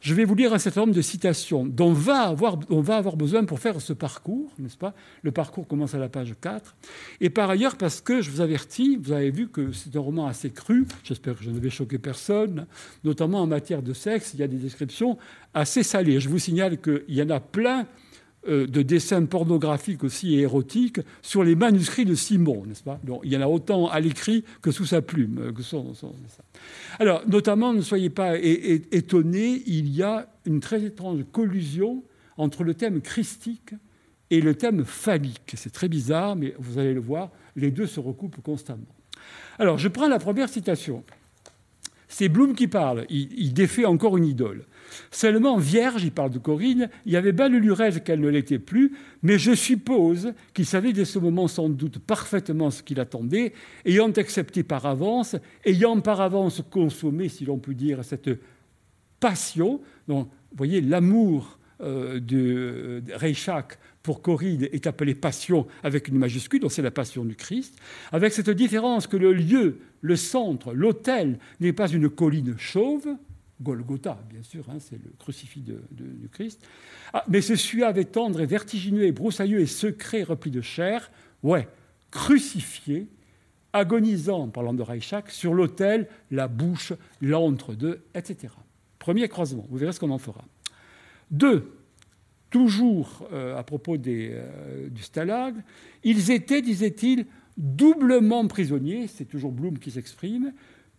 B: Je vais vous lire un certain nombre de citations dont va avoir, on va avoir besoin pour faire ce parcours, n'est-ce pas? Le parcours commence à la page 4. Et par ailleurs, parce que je vous avertis, vous avez vu que c'est un roman assez cru, j'espère que je ne vais choquer personne, notamment en matière de sexe, il y a des descriptions assez salées. Je vous signale qu'il y en a plein de dessins pornographiques aussi et érotiques sur les manuscrits de Simon, n'est-ce pas? Il y en a autant à l'écrit que sous sa plume. Euh, Alors, notamment, ne soyez pas étonnés, il y a une très étrange collusion entre le thème christique et le thème phallique. C'est très bizarre, mais vous allez le voir, les deux se recoupent constamment. Alors, je prends la première citation. C'est Bloom qui parle, il défait encore une idole. Seulement, vierge, il parle de Corinne, il y avait belle lurette qu'elle ne l'était plus, mais je suppose qu'il savait dès ce moment sans doute parfaitement ce qu'il attendait, ayant accepté par avance, ayant par avance consommé, si l'on peut dire, cette passion. Donc, vous voyez, l'amour euh, de, Reichach pour Corinne est appelé passion avec une majuscule, donc c'est la passion du Christ, avec cette différence que le lieu, le centre, l'autel n'est pas une colline chauve, Golgotha, bien sûr, hein, c'est le crucifix de, du Christ. Ah, mais ce suave et tendre et vertigineux et broussailleux et secret repli de chair, ouais, crucifié, agonisant, parlant de Reichach, sur l'autel, la bouche, l'entre-deux, etc. Premier croisement, vous verrez ce qu'on en fera. Deux, toujours euh, à propos euh, du stalag, ils étaient, disait-il, doublement prisonnier, c'est toujours Bloom qui s'exprime,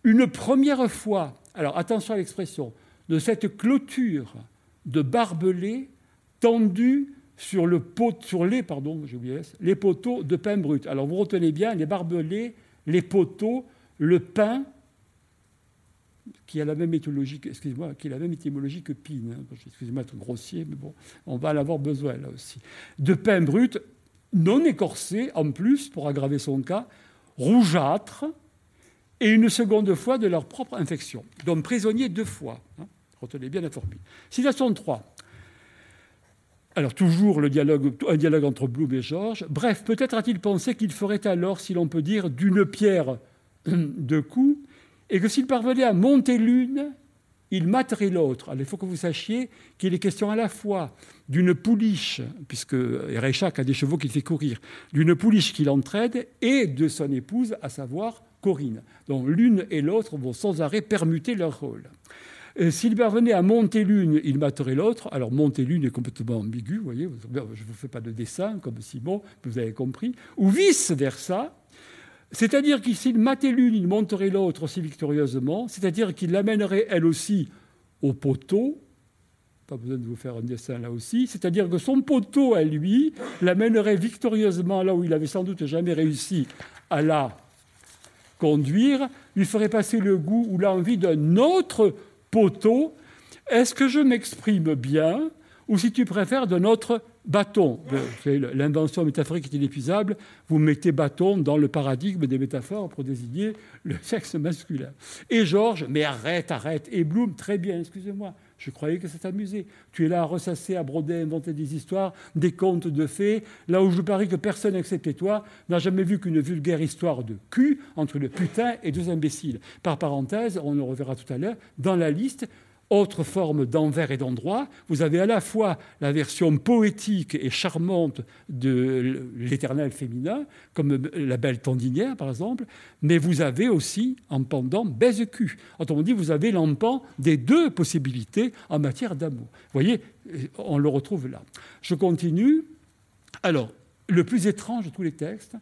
B: une première fois, alors attention à l'expression, de cette clôture de barbelés tendue sur, le pot, sur les, pardon, les poteaux de pain brut. Alors vous retenez bien les barbelés, les poteaux, le pain, qui a la même étymologie, qui a la même étymologie que pine. Hein. Excusez-moi d'être grossier, mais bon, on va en avoir besoin là aussi. De pain brut, non écorcé en plus, pour aggraver son cas, rougeâtre, et une seconde fois de leur propre infection. Donc prisonnier deux fois. Hein. Retenez bien la formule. Citation 3. Alors toujours le dialogue, un dialogue entre Bloom et Georges. Bref, peut-être a-t-il pensé qu'il ferait alors, si l'on peut dire, d'une pierre deux coups, et que s'il parvenait à monter l'une, il materait l'autre. Alors il faut que vous sachiez qu'il est question à la fois d'une pouliche, puisque Erechac a des chevaux qu'il fait courir, d'une pouliche qui l'entraide, et de son épouse, à savoir Corinne. Donc l'une et l'autre vont sans arrêt permuter leur rôle. S'il parvenait à monter l'une, il materait l'autre. Alors monter l'une est complètement ambigu, vous voyez, je ne vous fais pas de dessin comme Simon, vous avez compris. Ou vice-versa, c'est-à-dire que s'il matait l'une, il monterait l'autre aussi victorieusement, c'est-à-dire qu'il l'amènerait elle aussi au poteau, pas besoin de vous faire un dessin là aussi, c'est-à-dire que son poteau à lui l'amènerait victorieusement là où il avait sans doute jamais réussi à la conduire, lui ferait passer le goût ou l'envie d'un autre poteau. Est-ce que je m'exprime bien ou si tu préfères d'un autre bâton? L'invention métaphorique est inépuisable. Vous mettez bâton dans le paradigme des métaphores pour désigner le sexe masculin. Et Georges, mais arrête, arrête. Et Bloom, très bien, excusez-moi. Je croyais que ça t'amusait. Tu es là à ressasser, à broder, à inventer des histoires, des contes de fées, là où je parie que personne, excepté toi, n'a jamais vu qu'une vulgaire histoire de cul entre le putain et deux imbéciles. Par parenthèse, on le reverra tout à l'heure, dans la liste, autre forme d'envers et d'endroit. Vous avez à la fois la version poétique et charmante de l'éternel féminin, comme la belle tendinière par exemple, mais vous avez aussi en pendant baise-cul. Autrement dit, vous avez l'empan des deux possibilités en matière d'amour. Vous voyez, on le retrouve là. Je continue. Alors, le plus étrange de tous les textes,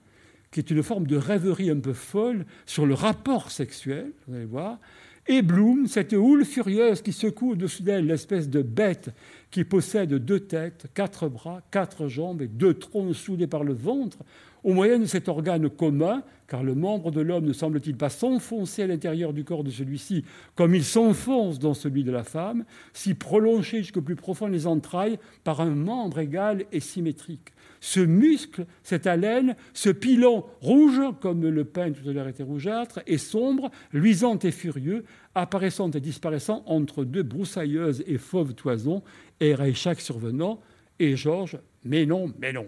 B: qui est une forme de rêverie un peu folle sur le rapport sexuel, vous allez voir, et Bloom, cette houle furieuse qui secoue au-dessus d'elle l'espèce de bête qui possède deux têtes, quatre bras, quatre jambes et deux troncs soudés par le ventre, au moyen de cet organe commun, car le membre de l'homme ne semble-t-il pas s'enfoncer à l'intérieur du corps de celui-ci comme il s'enfonce dans celui de la femme, si prolongé jusqu'au plus profond des entrailles par un membre égal et symétrique ce muscle, cette haleine, ce pilon rouge, comme le pain tout à l'heure était rougeâtre, et sombre, luisant et furieux, apparaissant et disparaissant entre deux broussailleuses et fauves toisons, et chaque survenant, et Georges, mais non, mais non.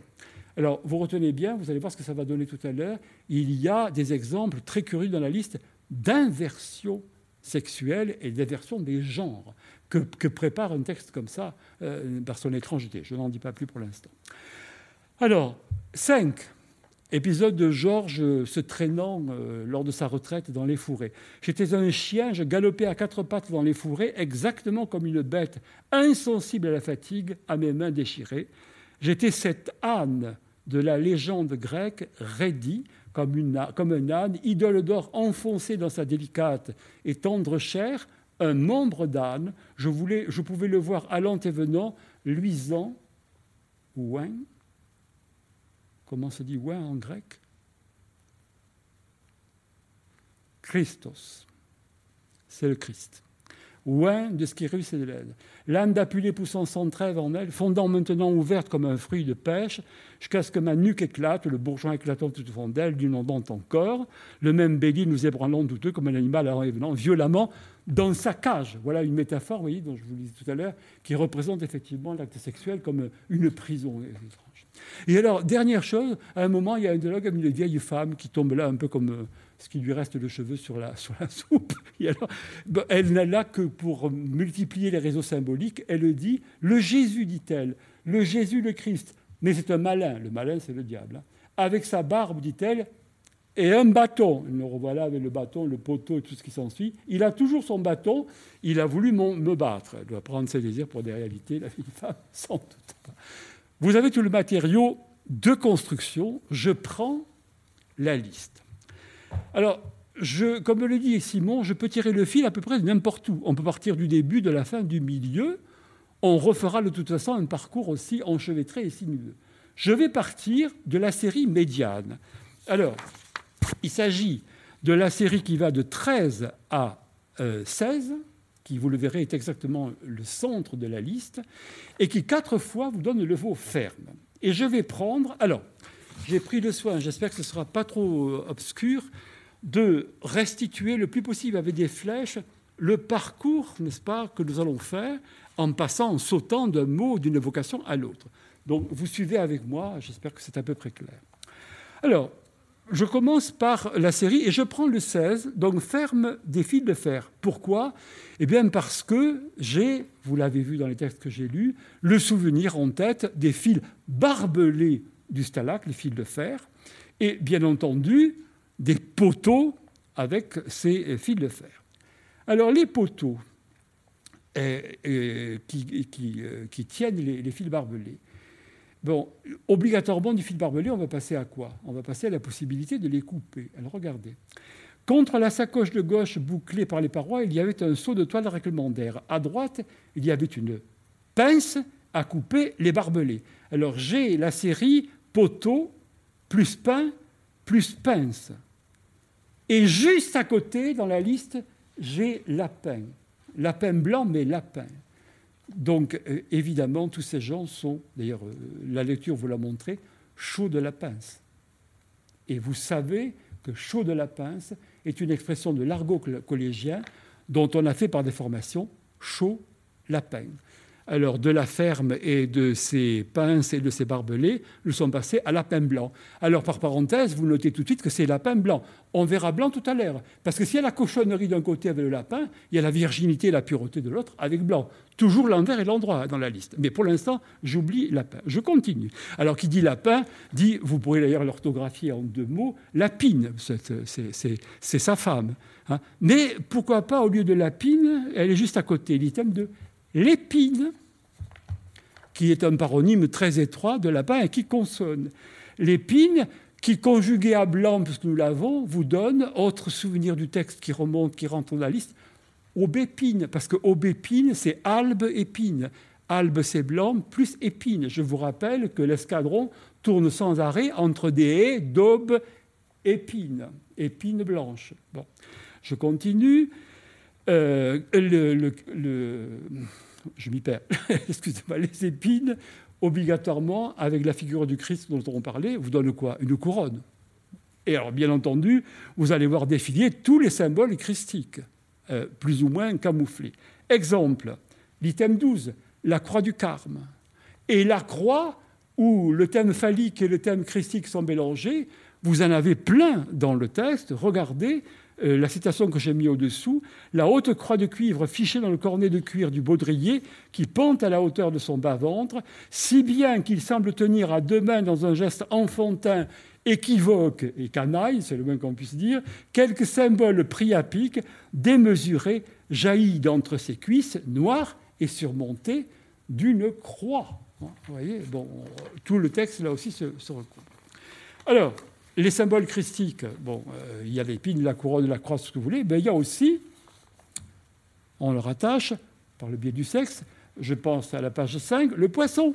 B: Alors, vous retenez bien, vous allez voir ce que ça va donner tout à l'heure, il y a des exemples très curieux dans la liste d'inversion sexuelle et d'inversion des genres que, prépare un texte comme ça euh, par son étrangeté. Je n'en dis pas plus pour l'instant. Alors, 5. Épisode de Georges se traînant euh, lors de sa retraite dans les fourrés. J'étais un chien, je galopais à quatre pattes dans les fourrés, exactement comme une bête, insensible à la fatigue, à mes mains déchirées. J'étais cet âne de la légende grecque, raidi, comme, un âne, idole d'or enfoncé dans sa délicate et tendre chair, un membre d'âne. Je, je pouvais le voir allant et venant, luisant, ouin, Comment se dit ouais en grec Christos. C'est le Christ. Ouin de Skyrus et de l'aide. L'âne d'Apulée poussant sans trêve en elle, fondant maintenant ouverte comme un fruit de pêche, jusqu'à ce que ma nuque éclate, le bourgeon éclatant tout au fond d'elle, d'inondant encore. Le même bélier nous ébranlant douteux comme un animal revenant violemment dans sa cage. Voilà une métaphore, vous voyez, dont je vous disais tout à l'heure, qui représente effectivement l'acte sexuel comme une prison. Et alors, dernière chose, à un moment, il y a un dialogue avec une vieille femme qui tombe là un peu comme euh, ce qui lui reste de cheveux sur la, soupe. Alors, elle n'a là que pour multiplier les réseaux symboliques. Elle dit Le Jésus, dit-elle, le Jésus le Christ. Mais c'est un malin, le malin c'est le diable. Hein. Avec sa barbe, dit-elle, et un bâton. Le revoilà avec le bâton, le poteau et tout ce qui s'ensuit. Il a toujours son bâton. Il a voulu me battre. Elle doit prendre ses désirs pour des réalités, la vieille femme, sans doute. Vous avez tout le matériau de construction. Je prends la liste. Alors, comme le dit Simon, je peux tirer le fil à peu près n'importe où. On peut partir du début, de la fin, du milieu. On refera de toute façon un parcours aussi enchevêtré et sinueux. Je vais partir de la série médiane. Alors, il s'agit de la série qui va de 13 à 16, euh, qui, vous le verrez, est exactement le centre de la liste, et qui quatre fois vous donne le mot ferme. Et je vais prendre, alors, j'ai pris le soin, j'espère que ce ne sera pas trop euh, obscur, de restituer le plus possible avec des flèches le parcours, n'est-ce pas, que nous allons faire en passant, en sautant d'un mot, d'une vocation à l'autre. Donc vous suivez avec moi, j'espère que c'est à peu près clair. Alors, je commence par la série et je prends le 16, donc ferme des fils de fer. Pourquoi? Eh bien parce que j'ai, vous l'avez vu dans les textes que j'ai lus, le souvenir en tête des fils barbelés du stalac, les fils de fer, et bien entendu des poteaux avec ces fils de fer. Alors les poteaux euh, euh, euh, qui, tiennent les fils barbelés, Bon, obligatoirement du fil barbelé, on va passer à quoi? On va passer à la possibilité de les couper. Alors regardez. Contre la sacoche de gauche bouclée par les parois, il y avait un seau de toile réglementaire. À droite, il y avait une pince à couper les barbelés. Alors j'ai la série poteau plus pain plus pince. Et juste à côté, dans la liste, j'ai lapin. Lapin blanc, mais lapin. Donc, euh, évidemment, tous ces gens sont, d'ailleurs, euh, la lecture vous l'a montré, chaud de la pince. Et vous savez que chaud de la pince est une expression de l'argot collégien dont on a fait par déformation chaud lapin alors de la ferme et de ses pinces et de ses barbelés, nous sommes passés à lapin blanc. Alors par parenthèse, vous notez tout de suite que c'est lapin blanc. On verra blanc tout à l'heure. Parce que s'il y a la cochonnerie d'un côté avec le lapin, il y a la virginité et la pureté de l'autre avec blanc. Toujours l'envers et l'endroit dans la liste. Mais pour l'instant, j'oublie lapin. Je continue. Alors qui dit lapin dit, vous pourrez d'ailleurs l'orthographier en deux mots, lapine. C'est sa femme. Hein. Mais pourquoi pas, au lieu de lapine, elle est juste à côté, l'item de l'épine, qui est un paronyme très étroit de lapin et qui consonne. L'épine, qui conjugué à blanc, puisque nous l'avons, vous donne, autre souvenir du texte qui remonte, qui rentre dans la liste, aubépine, parce que aubépine, c'est albe épine. Albe, c'est blanc, plus épine. Je vous rappelle que l'escadron tourne sans arrêt entre des haies d'aube épine, épine blanche. Bon. Je continue. Euh, le, je m'y perds, excusez-moi, les épines, obligatoirement, avec la figure du Christ dont on parlait, vous donnent quoi? Une couronne. Et alors, bien entendu, vous allez voir défiler tous les symboles christiques, euh, plus ou moins camouflés. Exemple, l'item 12, la croix du carme. Et la croix, où le thème phallique et le thème christique sont mélangés, vous en avez plein dans le texte. Regardez, euh, la citation que j'ai mis au-dessous, la haute croix de cuivre fichée dans le cornet de cuir du baudrier qui pend à la hauteur de son bas-ventre, si bien qu'il semble tenir à deux mains dans un geste enfantin équivoque et canaille, c'est le moins qu'on puisse dire, quelques symboles priapiques démesurés jaillit d'entre ses cuisses noires et surmontés d'une croix. Vous voyez, bon, tout le texte là aussi se, se recoupe. Alors, les symboles christiques, bon, euh, il y a l'épine, la couronne, la croix, ce que vous voulez, mais il y a aussi, on le rattache par le biais du sexe, je pense à la page 5, le poisson.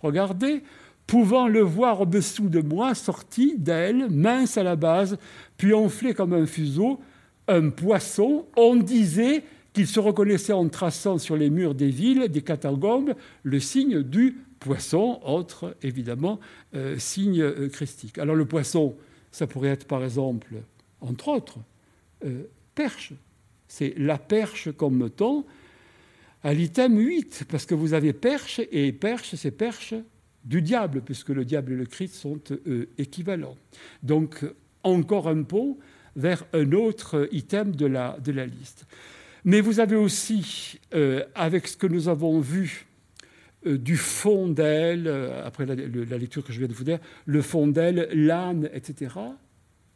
B: Regardez, pouvant le voir au-dessous de moi, sorti d'elle, mince à la base, puis enflé comme un fuseau, un poisson, on disait qu'il se reconnaissait en traçant sur les murs des villes, des catacombes, le signe du poisson, autre évidemment euh, signe euh, christique. Alors le poisson, ça pourrait être par exemple, entre autres, euh, perche. C'est la perche comme ton à l'item 8, parce que vous avez perche, et perche, c'est perche du diable, puisque le diable et le Christ sont équivalents. Donc encore un pont vers un autre item de la, liste. Mais vous avez aussi, avec ce que nous avons vu du fond d'elle, euh, après la, lecture que je viens de vous dire, le fond d'elle, l'âne, etc.,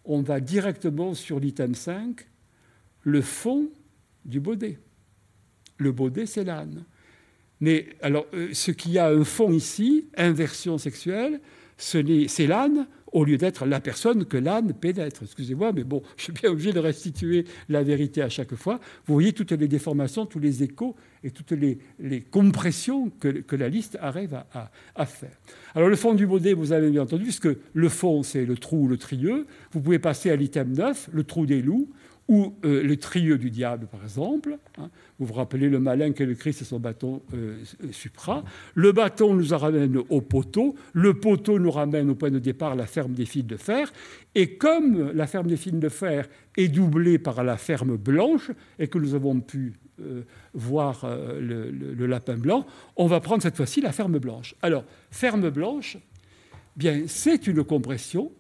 B: on va directement sur l'item 5, le fond du baudet. Le baudet, c'est l'âne. Mais alors, euh, ce qui a un fond ici, inversion sexuelle, c'est l'âne au lieu d'être la personne que l'âne pénètre. Excusez-moi, mais bon, je suis bien obligé de restituer la vérité à chaque fois. Vous voyez toutes les déformations, tous les échos et toutes les, compressions que, la liste arrive à, faire. Alors le fond du modèle, vous avez bien entendu, puisque le fond, c'est le trou ou le trieux. Vous pouvez passer à l'item 9, le trou des loups ou euh, le trieux du diable, par exemple. Hein. Vous vous rappelez le malin que le Christ et son bâton euh, supra. Le bâton nous ramène au poteau. Le poteau nous ramène au point de départ la ferme des fils de fer. Et comme la ferme des fils de fer est doublée par la ferme blanche et que nous avons pu euh, voir le, lapin blanc, on va prendre cette fois-ci la ferme blanche. Alors, ferme blanche, bien, c'est une compression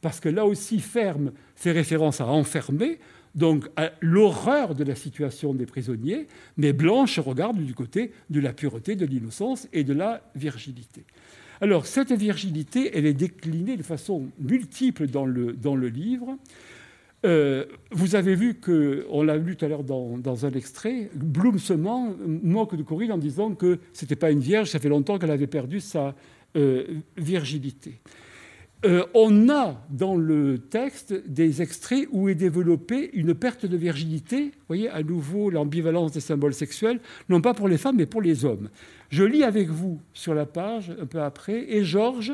B: parce que là aussi, ferme fait référence à enfermer, donc à l'horreur de la situation des prisonniers, mais Blanche regarde du côté de la pureté, de l'innocence et de la virginité. Alors, cette virginité, elle est déclinée de façon multiple dans le, dans le livre. Euh, vous avez vu que, on l'a lu tout à l'heure dans, un extrait, Bloom se moque de Corinne en disant que ce n'était pas une vierge, ça fait longtemps qu'elle avait perdu sa euh, virginité. Euh, on a dans le texte des extraits où est développée une perte de virginité. Vous voyez, à nouveau, l'ambivalence des symboles sexuels, non pas pour les femmes, mais pour les hommes. Je lis avec vous sur la page, un peu après, et Georges,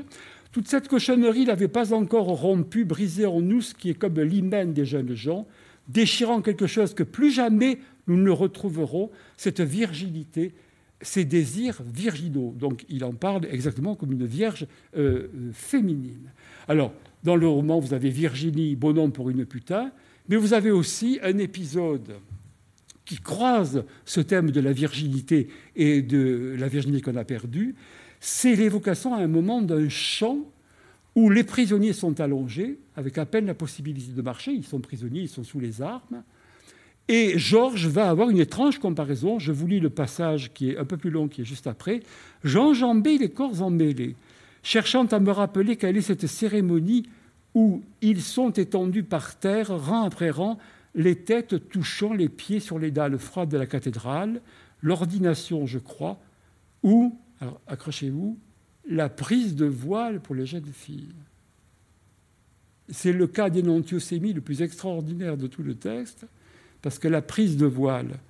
B: toute cette cochonnerie n'avait pas encore rompu, brisé en nous ce qui est comme l'hymen des jeunes gens, déchirant quelque chose que plus jamais nous ne retrouverons, cette virginité ses désirs virginaux. Donc il en parle exactement comme une vierge euh, féminine. Alors, dans le roman, vous avez Virginie, bonhomme pour une putain, mais vous avez aussi un épisode qui croise ce thème de la virginité et de la virginité qu'on a perdue. C'est l'évocation à un moment d'un champ où les prisonniers sont allongés, avec à peine la possibilité de marcher, ils sont prisonniers, ils sont sous les armes, et Georges va avoir une étrange comparaison. Je vous lis le passage qui est un peu plus long, qui est juste après. J'enjambais les corps emmêlés, cherchant à me rappeler quelle est cette cérémonie où ils sont étendus par terre, rang après rang, les têtes touchant les pieds sur les dalles froides de la cathédrale, l'ordination, je crois, ou, alors accrochez-vous, la prise de voile pour les jeunes filles. C'est le cas d'énantiosémie le plus extraordinaire de tout le texte parce que la prise de voile,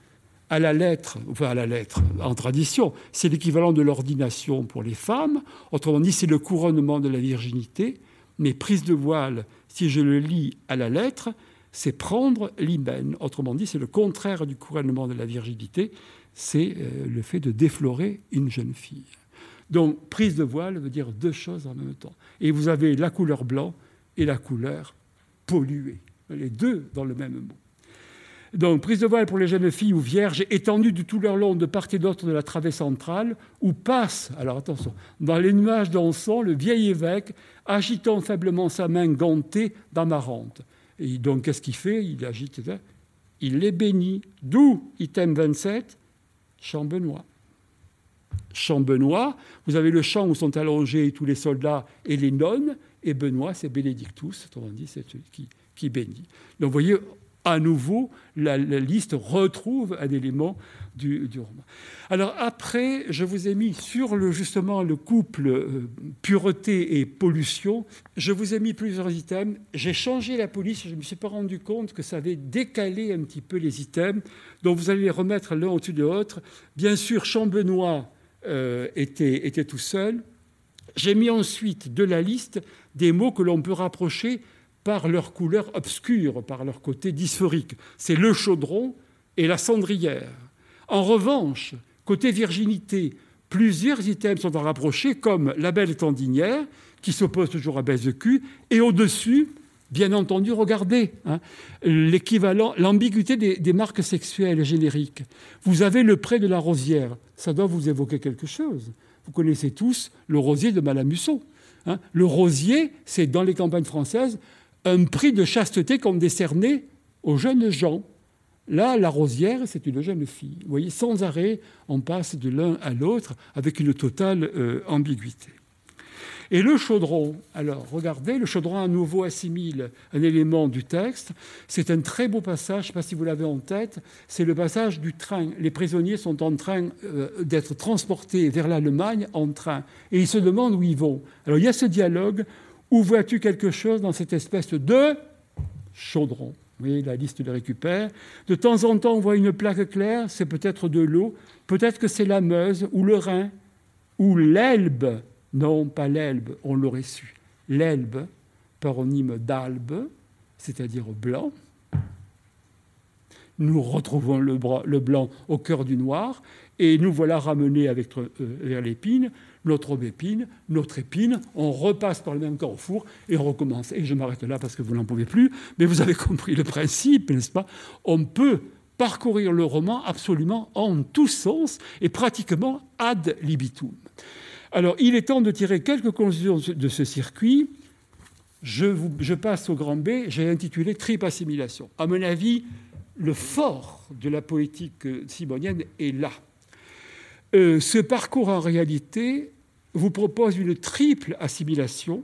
B: à la lettre, enfin à la lettre, en tradition, c'est l'équivalent de l'ordination pour les femmes. Autrement dit, c'est le couronnement de la virginité. Mais prise de voile, si je le lis à la lettre, c'est prendre l'hymen. Autrement dit, c'est le contraire du couronnement de la virginité. C'est euh, le fait de déflorer une jeune fille. Donc, prise de voile veut dire deux choses en même temps. Et vous avez la couleur blanc et la couleur polluée. Les deux dans le même mot. Donc, prise de voile pour les jeunes filles ou vierges étendues de tout leur long de part et d'autre de la travée centrale, où passe, alors attention, dans les nuages d'encens, le vieil évêque, agitant faiblement sa main gantée d'amarante. Et donc, qu'est-ce qu'il fait? Il agite, il les bénit. D'où, item 27, Chambenois. Chambenois, vous avez le champ où sont allongés tous les soldats et les nonnes, et Benoît, c'est Benedictus, autrement dit, c'est celui qui, bénit. Donc, voyez, à nouveau, la, liste retrouve un élément du, roman. Alors après, je vous ai mis sur le, justement le couple euh, pureté et pollution, je vous ai mis plusieurs items. J'ai changé la police, je ne me suis pas rendu compte que ça avait décalé un petit peu les items, donc vous allez les remettre l'un au-dessus de l'autre. Bien sûr, Chambenois euh, était, était tout seul. J'ai mis ensuite de la liste des mots que l'on peut rapprocher par leur couleur obscure, par leur côté dysphorique. C'est le chaudron et la cendrière. En revanche, côté virginité, plusieurs items sont à rapprocher, comme la belle tendinière, qui s'oppose toujours à baisse de cul, et au-dessus, bien entendu, regardez hein, l'équivalent, l'ambiguïté des, marques sexuelles génériques. Vous avez le pré de la rosière, ça doit vous évoquer quelque chose. Vous connaissez tous le rosier de Malamusso. Hein. Le rosier, c'est dans les campagnes françaises un prix de chasteté qu'on décernait aux jeunes gens. Là, la rosière, c'est une jeune fille. Vous voyez, sans arrêt, on passe de l'un à l'autre avec une totale euh, ambiguïté. Et le chaudron, alors regardez, le chaudron à nouveau assimile un élément du texte. C'est un très beau passage, je ne sais pas si vous l'avez en tête, c'est le passage du train. Les prisonniers sont en train euh, d'être transportés vers l'Allemagne en train et ils se demandent où ils vont. Alors il y a ce dialogue Où vois-tu quelque chose dans cette espèce de chaudron? Vous voyez, la liste le récupère. De temps en temps, on voit une plaque claire, c'est peut-être de l'eau, peut-être que c'est la Meuse ou le Rhin ou l'Elbe. Non, pas l'Elbe, on l'aurait su. L'Elbe, paronyme d'Albe, c'est-à-dire blanc. Nous retrouvons le, blanc au cœur du noir, et nous voilà ramenés euh, vers l'épine, notre aubépine, notre épine, on repasse par le même carrefour et on recommence. Et je m'arrête là parce que vous n'en pouvez plus, mais vous avez compris le principe, n'est-ce pas? On peut parcourir le roman absolument en tous sens et pratiquement ad libitum. Alors, il est temps de tirer quelques conclusions de ce circuit. Je, je passe au grand B, j'ai intitulé Triple assimilation. À mon avis, le fort de la poétique simonienne est là. Euh, ce parcours, en réalité, vous propose une triple assimilation.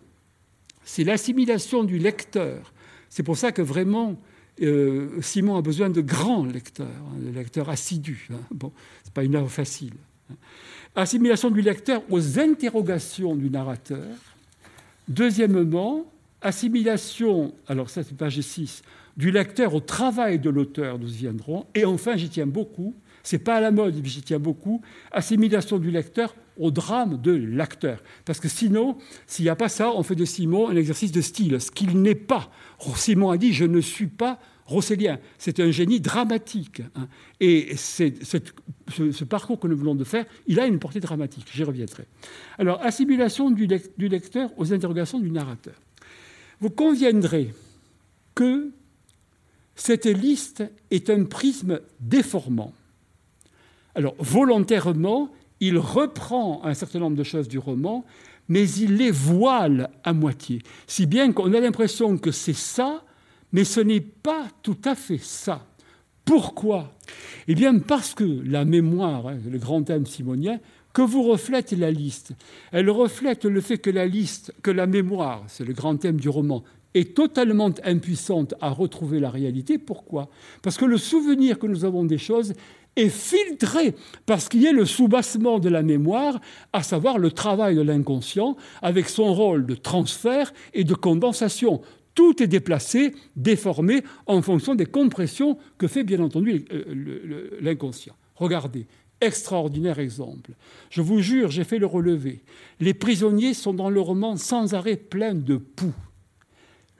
B: C'est l'assimilation du lecteur. C'est pour ça que vraiment, euh, Simon a besoin de grands lecteurs, hein, de lecteurs assidus. Hein. Bon, ce n'est pas une œuvre facile. Assimilation du lecteur aux interrogations du narrateur. Deuxièmement, assimilation, alors ça c'est page 6, du lecteur au travail de l'auteur, nous y viendrons. Et enfin, j'y tiens beaucoup, c'est pas à la mode, mais j'y tiens beaucoup, assimilation du lecteur au drame de l'acteur. Parce que sinon, s'il n'y a pas ça, on fait de Simon un exercice de style, ce qu'il n'est pas. Simon a dit Je ne suis pas Rossellien. C'est un génie dramatique. Hein. Et ce, parcours que nous venons de faire, il a une portée dramatique. J'y reviendrai. Alors, assimilation du, du lecteur aux interrogations du narrateur. Vous conviendrez que cette liste est un prisme déformant. Alors, volontairement, il reprend un certain nombre de choses du roman, mais il les voile à moitié. Si bien qu'on a l'impression que c'est ça, mais ce n'est pas tout à fait ça. Pourquoi? Eh bien parce que la mémoire, hein, le grand thème simonien, que vous reflète la liste, elle reflète le fait que la liste, que la mémoire, c'est le grand thème du roman, est totalement impuissante à retrouver la réalité. Pourquoi? Parce que le souvenir que nous avons des choses est filtré parce qu'il y a le soubassement de la mémoire, à savoir le travail de l'inconscient, avec son rôle de transfert et de condensation. Tout est déplacé, déformé en fonction des compressions que fait bien entendu l'inconscient. Regardez, extraordinaire exemple. Je vous jure, j'ai fait le relevé. Les prisonniers sont dans le roman sans arrêt pleins de poux.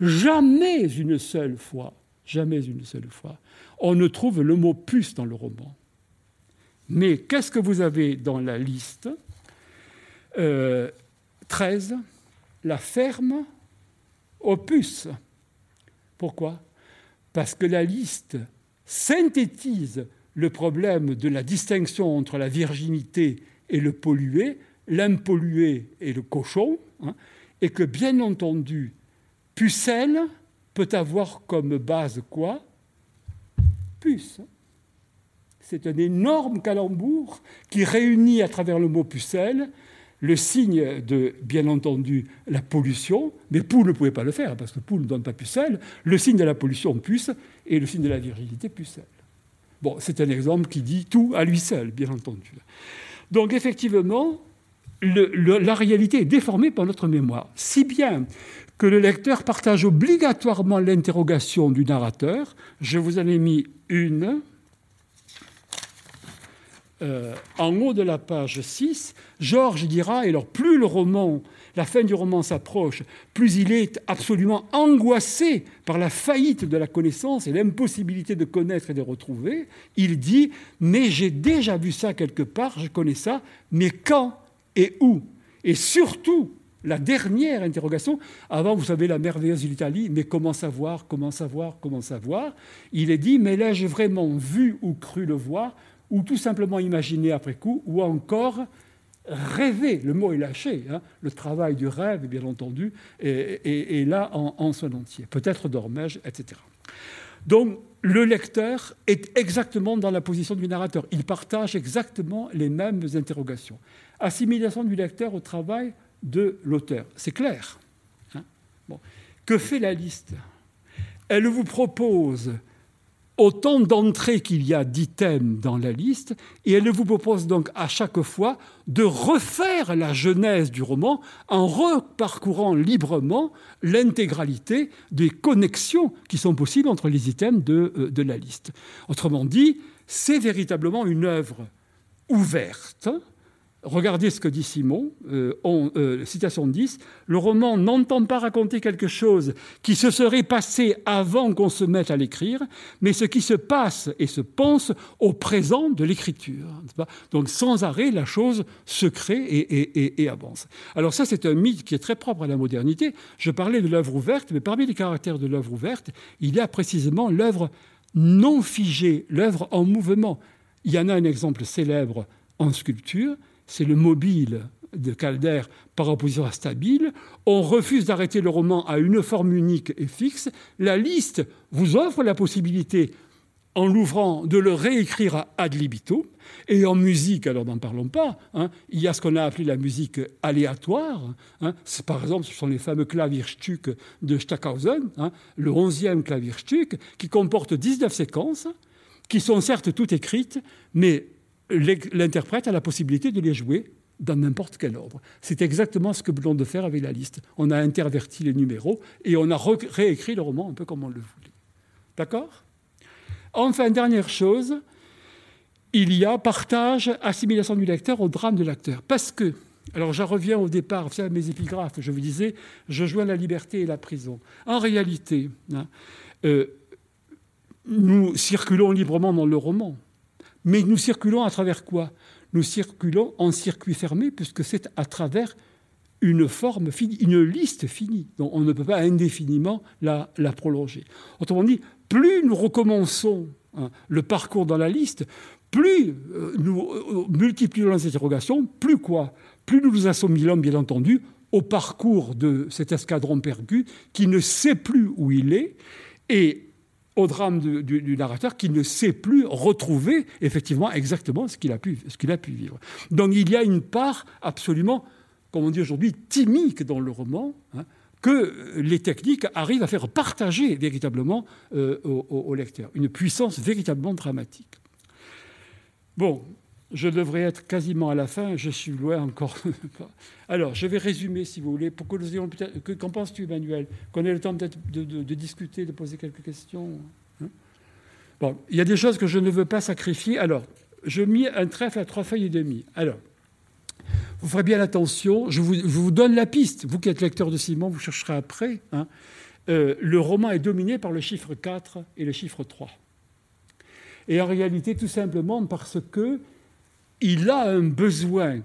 B: Jamais une seule fois, jamais une seule fois, on ne trouve le mot puce dans le roman. Mais qu'est-ce que vous avez dans la liste? 13. Euh, la ferme opus. Pourquoi? Parce que la liste synthétise le problème de la distinction entre la virginité et le pollué, l'impollué et le cochon, hein, et que bien entendu, pucelle peut avoir comme base quoi? Puce. C'est un énorme calembour qui réunit à travers le mot pucelle le signe de, bien entendu, la pollution, mais Poule ne pouvait pas le faire, parce que Poule ne donne pas pucelle, le signe de la pollution, puce, et le signe de la virginité, pucelle. Bon, c'est un exemple qui dit tout à lui seul, bien entendu. Donc, effectivement, la réalité est déformée par notre mémoire, si bien que le lecteur partage obligatoirement l'interrogation du narrateur. Je vous en ai mis une euh, en haut de la page 6, Georges dira, et alors plus le roman, la fin du roman s'approche, plus il est absolument angoissé par la faillite de la connaissance et l'impossibilité de connaître et de retrouver, il dit, mais j'ai déjà vu ça quelque part, je connais ça, mais quand et où? Et surtout, la dernière interrogation, avant, vous savez, la merveilleuse l'Italie, mais comment savoir, comment savoir, comment savoir? Il est dit, mais l'ai-je vraiment vu ou cru le voir ou tout simplement imaginer après coup, ou encore rêver. Le mot est lâché. Hein. Le travail du rêve, bien entendu, est, là en, son entier. Peut-être dormais-je, etc. Donc, le lecteur est exactement dans la position du narrateur. Il partage exactement les mêmes interrogations. Assimilation du lecteur au travail de l'auteur. C'est clair. Hein. Que fait la liste? Elle vous propose autant d'entrées qu'il y a d'items dans la liste, et elle vous propose donc à chaque fois de refaire la genèse du roman en reparcourant librement l'intégralité des connexions qui sont possibles entre les items de, euh, de la liste. Autrement dit, c'est véritablement une œuvre ouverte, Regardez ce que dit Simon, euh, euh, citation 10, le roman n'entend pas raconter quelque chose qui se serait passé avant qu'on se mette à l'écrire, mais ce qui se passe et se pense au présent de l'écriture. Donc sans arrêt, la chose se crée et, et avance. Alors ça, c'est un mythe qui est très propre à la modernité. Je parlais de l'œuvre ouverte, mais parmi les caractères de l'œuvre ouverte, il y a précisément l'œuvre non figée, l'œuvre en mouvement. Il y en a un exemple célèbre en sculpture, c'est le mobile de Calder par opposition à Stabile. On refuse d'arrêter le roman à une forme unique et fixe. La liste vous offre la possibilité, en l'ouvrant, de le réécrire ad libitum. Et en musique, alors n'en parlons pas, hein, il y a ce qu'on a appelé la musique aléatoire. Hein. par exemple, ce sont les fameux Klavierstück de Stackhausen, hein, le 11e Klavierstück, qui comporte 19 séquences, qui sont certes toutes écrites, mais l'interprète a la possibilité de les jouer dans n'importe quel ordre. C'est exactement ce que nous de faire avec la liste. On a interverti les numéros et on a réécrit le roman un peu comme on le voulait. D'accord? Enfin, dernière chose, il y a partage, assimilation du lecteur au drame de l'acteur. Parce que, alors je reviens au départ, vous savez, mes épigraphes, je vous disais, je joins la liberté et la prison. En réalité, hein, euh, nous circulons librement dans le roman. Mais nous circulons à travers quoi? Nous circulons en circuit fermé, puisque c'est à travers une forme finie, une liste finie. Donc on ne peut pas indéfiniment la, prolonger. Autrement dit, plus nous recommençons hein, le parcours dans la liste, plus euh, nous euh, multiplions les interrogations, plus quoi? Plus nous nous assimilons, bien entendu, au parcours de cet escadron perdu qui ne sait plus où il est et au drame du, narrateur qui ne sait plus retrouver effectivement exactement ce qu'il a, pu, a pu vivre. Donc il y a une part absolument, comme on dit aujourd'hui, timique dans le roman, hein, que les techniques arrivent à faire partager véritablement euh, au, au, lecteur. Une puissance véritablement dramatique. Bon, je devrais être quasiment à la fin, je suis loin encore. Alors, je vais résumer, si vous voulez, pour que nous ayons peut-être. Qu'en penses-tu, Emmanuel? Qu'on ait le temps peut-être de, discuter, de poser quelques questions hein? Bon, il y a des choses que je ne veux pas sacrifier. Alors, je mis un trèfle à trois feuilles et demie. Alors, vous ferez bien attention, je vous, donne la piste. Vous qui êtes lecteur de Simon, vous chercherez après. Hein. Euh, le roman est dominé par le chiffre 4 et le chiffre 3. Et en réalité, tout simplement parce que il a un besoin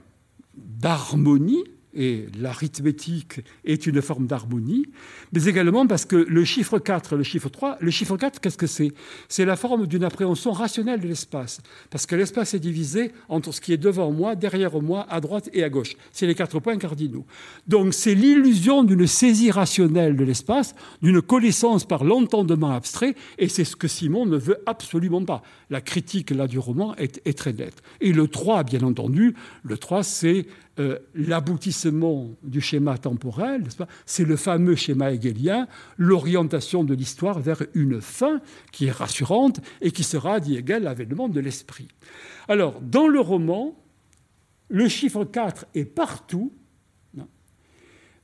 B: d'harmonie et l'arithmétique est une forme d'harmonie, mais également parce que le chiffre 4 et le chiffre 3, le chiffre 4, qu'est-ce que c'est? C'est la forme d'une appréhension rationnelle de l'espace, parce que l'espace est divisé entre ce qui est devant moi, derrière moi, à droite et à gauche. C'est les quatre points cardinaux. Donc c'est l'illusion d'une saisie rationnelle de l'espace, d'une connaissance par l'entendement abstrait, et c'est ce que Simon ne veut absolument pas. La critique là du roman est, est très nette. Et le 3, bien entendu, le 3, c'est euh, l'aboutissement du schéma temporel, c'est le fameux schéma hegelien, l'orientation de l'histoire vers une fin qui est rassurante et qui sera, dit Hegel, l'avènement de l'esprit. Alors, dans le roman, le chiffre 4 est partout,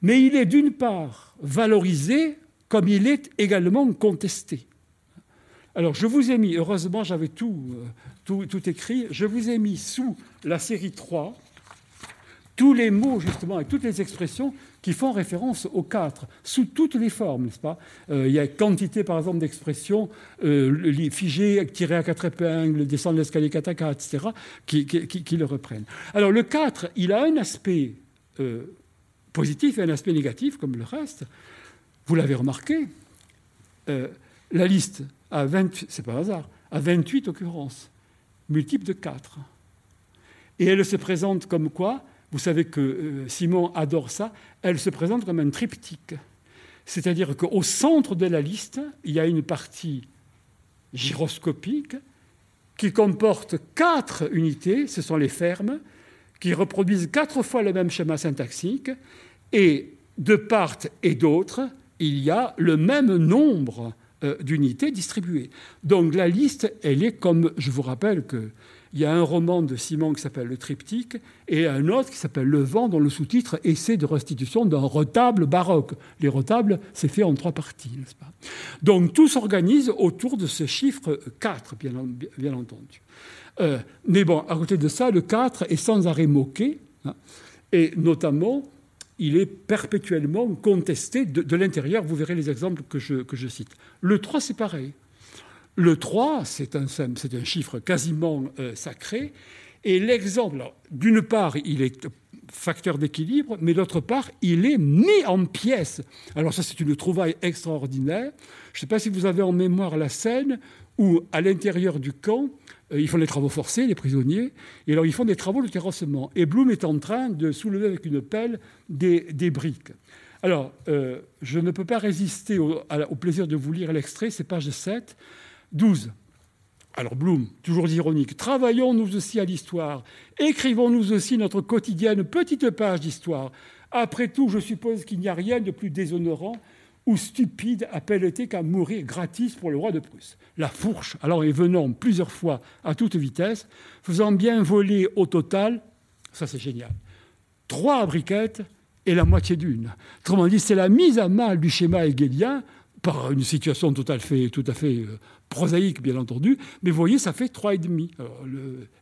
B: mais il est d'une part valorisé comme il est également contesté. Alors, je vous ai mis, heureusement, j'avais tout, euh, tout, tout écrit, je vous ai mis sous la série 3 tous les mots, justement, et toutes les expressions qui font référence aux quatre, sous toutes les formes, n'est-ce pas? Euh, Il y a quantité, par exemple, d'expressions euh, figées, tirées à quatre épingles, descendre l'escalier kataka, etc., qui, le reprennent. Alors, le 4, il a un aspect euh, positif et un aspect négatif, comme le reste. Vous l'avez remarqué, la liste a 28, c'est pas hasard, a 28 occurrences, multiples de 4. Et elle se présente comme quoi vous savez que euh, Simon adore ça. Elle se présente comme un triptyque. C'est-à-dire qu'au centre de la liste, il y a une partie gyroscopique qui comporte quatre unités, ce sont les fermes, qui reproduisent quatre fois le même schéma syntaxique, et de part et d'autre, il y a le même nombre euh, d'unités distribuées. Donc la liste, elle est comme, je vous rappelle que il y a un roman de Simon qui s'appelle Le Triptyque et un autre qui s'appelle Le Vent, dont le sous-titre Essai de restitution d'un retable baroque. Les retables, c'est fait en trois parties, n'est-ce pas? Donc tout s'organise autour de ce chiffre 4, bien, entendu. Euh, mais bon, à côté de ça, le 4 est sans arrêt moqué, hein, et notamment, il est perpétuellement contesté de, l'intérieur. Vous verrez les exemples que je, que je cite. Le 3, c'est pareil. Le 3, c'est un, chiffre quasiment euh, sacré. Et l'exemple, d'une part, il est facteur d'équilibre, mais d'autre part, il est mis en pièces. Alors ça, c'est une trouvaille extraordinaire. Je ne sais pas si vous avez en mémoire la scène où, à l'intérieur du camp, euh, ils font des travaux forcés, les prisonniers, et alors ils font des travaux de terrassement. Et Bloom est en train de soulever avec une pelle des, briques. Alors, euh, je ne peux pas résister au, au plaisir de vous lire l'extrait, c'est page 7. 12. Alors Bloom, toujours ironique, travaillons nous aussi à l'histoire, écrivons-nous aussi notre quotidienne petite page d'histoire. Après tout, je suppose qu'il n'y a rien de plus déshonorant ou stupide à pelleter qu'à mourir gratis pour le roi de Prusse. La fourche, alors est venant plusieurs fois à toute vitesse, faisant bien voler au total, ça c'est génial, trois briquettes et la moitié d'une. Autrement dit, c'est la mise à mal du schéma hegelien par une situation tout à fait, tout à fait euh, prosaïque, bien entendu, mais vous voyez, ça fait trois et demi.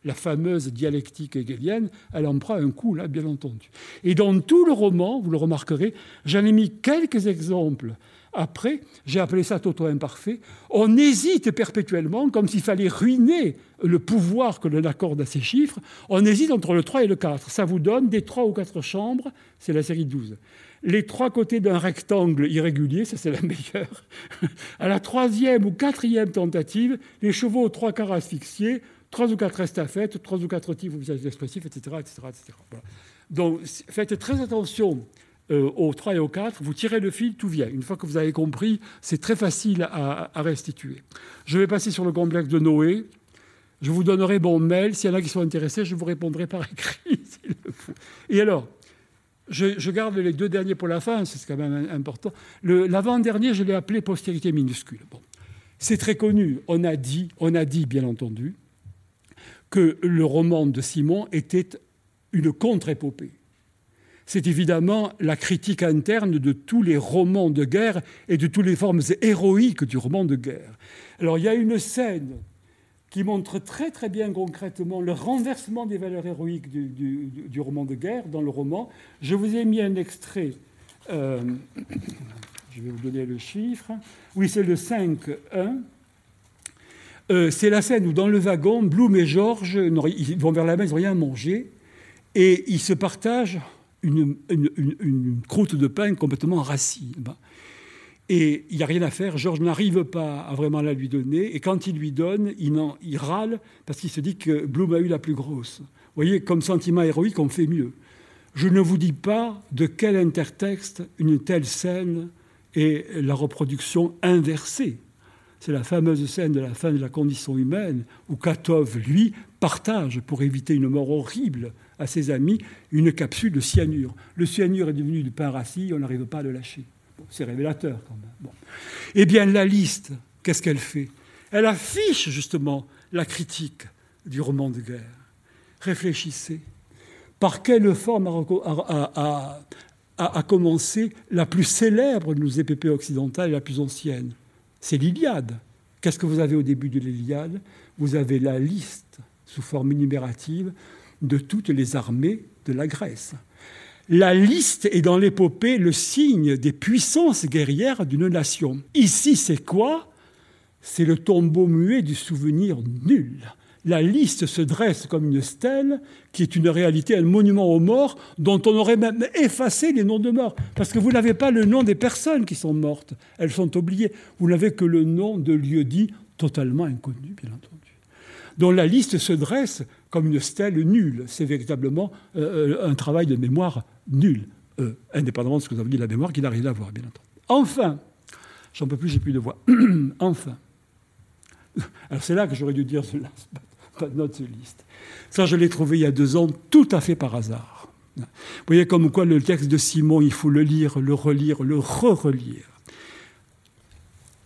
B: la fameuse dialectique hegelienne, elle en prend un coup, là, bien entendu. Et dans tout le roman, vous le remarquerez, j'en ai mis quelques exemples. Après, j'ai appelé ça toto imparfait. On hésite perpétuellement, comme s'il fallait ruiner le pouvoir que l'on accorde à ces chiffres. On hésite entre le 3 et le 4. Ça vous donne des 3 ou 4 chambres, c'est la série 12 les trois côtés d'un rectangle irrégulier, ça c'est la meilleure. À la troisième ou quatrième tentative, les chevaux aux trois quarts asphyxiés, trois ou quatre estafettes, trois ou quatre tirs au visage expressif, etc. etc., etc. Donc faites très attention euh, aux 3 et aux 4, vous tirez le fil, tout vient. Une fois que vous avez compris, c'est très facile à, restituer. Je vais passer sur le complexe de Noé. Je vous donnerai mon mail. S'il y en a qui sont intéressés, je vous répondrai par écrit. Et alors, je, garde les deux derniers pour la fin, c'est quand même important. L'avant-dernier, je l'ai appelé postérité minuscule. Bon. C'est très connu. On a dit, on a dit, bien entendu, que le roman de Simon était une contre-épopée. C'est évidemment la critique interne de tous les romans de guerre et de toutes les formes héroïques du roman de guerre. Alors il y a une scène qui montre très très bien concrètement le renversement des valeurs héroïques du, roman de guerre dans le roman. Je vous ai mis un extrait, euh, je vais vous donner le chiffre. Oui, c'est le 5-1. Euh, c'est la scène où dans le wagon, Bloom et Georges vont vers la main, ils n'ont rien à manger, et ils se partagent une, croûte de pain complètement rassie. Et il n'y a rien à faire. Georges n'arrive pas à vraiment la lui donner. Et quand il lui donne, il, râle parce qu'il se dit que Bloom a eu la plus grosse. Vous voyez, comme sentiment héroïque, on fait mieux. Je ne vous dis pas de quel intertexte une telle scène est la reproduction inversée. C'est la fameuse scène de la fin de la condition humaine où Katov, lui, partage, pour éviter une mort horrible à ses amis, une capsule de cyanure. Le cyanure est devenu du pain rassis, on n'arrive pas à le lâcher c'est révélateur quand même. Eh bien, la liste, qu'est-ce qu'elle fait? Elle affiche justement la critique du roman de guerre. Réfléchissez. Par quelle forme a, commencé la plus célèbre de nos épopées occidentales et la plus ancienne? C'est l'Iliade. Qu'est-ce que vous avez au début de l'Iliade? Vous avez la liste, sous forme énumérative, de toutes les armées de la Grèce. La liste est dans l'épopée le signe des puissances guerrières d'une nation. Ici, c'est quoi? C'est le tombeau muet du souvenir nul. La liste se dresse comme une stèle qui est une réalité, un monument aux morts dont on aurait même effacé les noms de morts. Parce que vous n'avez pas le nom des personnes qui sont mortes. Elles sont oubliées. Vous n'avez que le nom de lieux-dits totalement inconnus, bien entendu. Donc la liste se dresse comme une stèle nulle. C'est véritablement euh, euh, un travail de mémoire nul, euh, indépendamment de ce que vous avez dit de la mémoire, qui n'a rien à voir, bien entendu. Enfin, j'en peux plus, j'ai plus de voix. enfin, alors c'est là que j'aurais dû dire cela, pas de note liste. Ça, je l'ai trouvé il y a deux ans, tout à fait par hasard. Vous voyez comme quoi le texte de Simon, il faut le lire, le relire, le re-relire.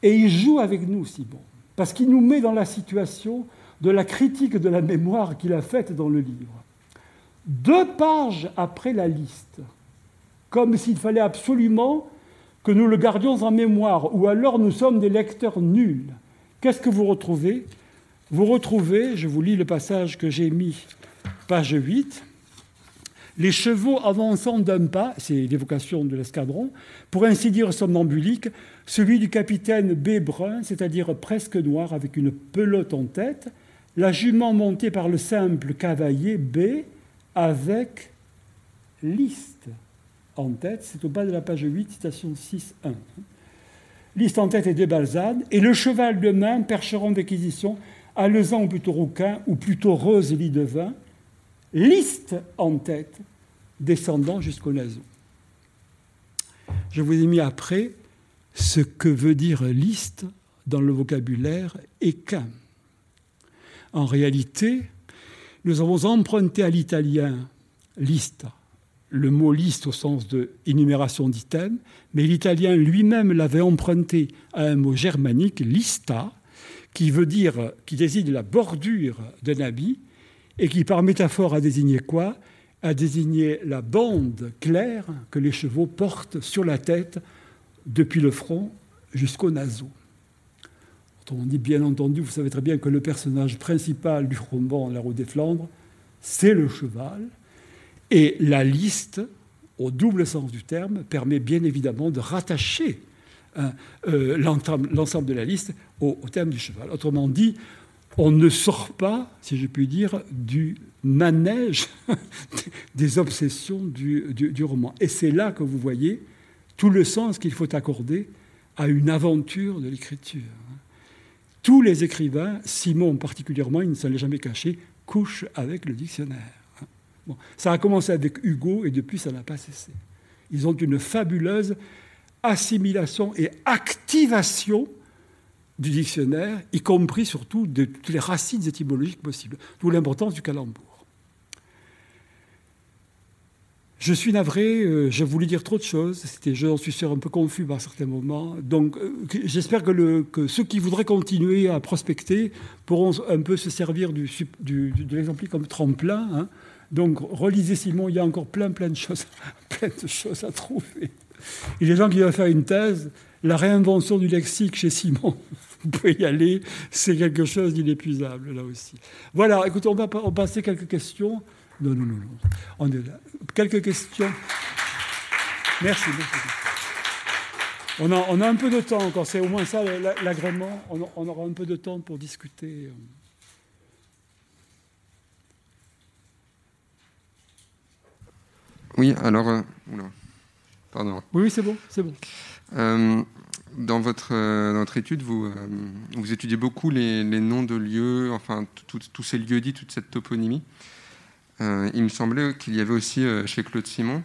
B: Et il joue avec nous, Simon, parce qu'il nous met dans la situation de la critique de la mémoire qu'il a faite dans le livre. Deux pages après la liste, comme s'il fallait absolument que nous le gardions en mémoire, ou alors nous sommes des lecteurs nuls. Qu'est-ce que vous retrouvez? Vous retrouvez, je vous lis le passage que j'ai mis, page 8, les chevaux avançant d'un pas, c'est l'évocation de l'escadron, pour ainsi dire somnambulique, celui du capitaine B. Brun, c'est-à-dire presque noir, avec une pelote en tête, la jument montée par le simple cavalier B, avec liste en tête, c'est au bas de la page 8, citation 6.1. Liste en tête et deux balsades, et le cheval de main, percheron d'acquisition, alezan ou plutôt rouquin, ou plutôt rose lit de vin, liste en tête, descendant jusqu'au naseau. Je vous ai mis après ce que veut dire liste dans le vocabulaire équin. En réalité, nous avons emprunté à l'italien lista, le mot liste au sens de énumération d'items, mais l'italien lui-même l'avait emprunté à un mot germanique, lista, qui veut dire, qui désigne la bordure d'un habit et qui, par métaphore, a désigné quoi? A désigné la bande claire que les chevaux portent sur la tête depuis le front jusqu'au naseau. On dit bien entendu, vous savez très bien que le personnage principal du roman La Route des Flandres, c'est le cheval, et la liste, au double sens du terme, permet bien évidemment de rattacher hein, euh, l'ensemble de la liste au, terme du cheval. Autrement dit, on ne sort pas, si je puis dire, du manège des obsessions du, du roman. Et c'est là que vous voyez tout le sens qu'il faut accorder à une aventure de l'écriture. Tous les écrivains, Simon particulièrement, il ne s'en est jamais caché, couchent avec le dictionnaire. ça a commencé avec Hugo et depuis ça n'a pas cessé. Ils ont une fabuleuse assimilation et activation du dictionnaire, y compris surtout de toutes les racines étymologiques possibles, d'où l'importance du calembour. Je suis navré, euh, je voulais dire trop de choses, c'était, j'en suis sûr, un peu confus par certains moments. Donc euh, j'espère que, ceux qui voudraient continuer à prospecter pourront un peu se servir du, de l'exemple comme tremplin. Hein. Donc relisez Simon, il y a encore plein, plein de choses, plein de choses à trouver. Et les gens qui veulent faire une thèse, la réinvention du lexique chez Simon, vous pouvez y aller, c'est quelque chose d'inépuisable là aussi. Voilà, écoutez, on va passer quelques questions. Non, non, non, non. On est là. Quelques questions Merci. On a, on a, un peu de temps encore, c'est au moins ça l'agrément. On, on, aura un peu de temps pour discuter.
C: Oui, alors. Euh, pardon.
B: Oui, c'est bon, c'est bon.
C: Euh, dans, votre, euh, dans votre étude, vous, vous étudiez beaucoup les, les, noms de lieux, enfin, tous ces lieux dits, toute cette toponymie. Euh, il me semblait qu'il y avait aussi euh, chez Claude Simon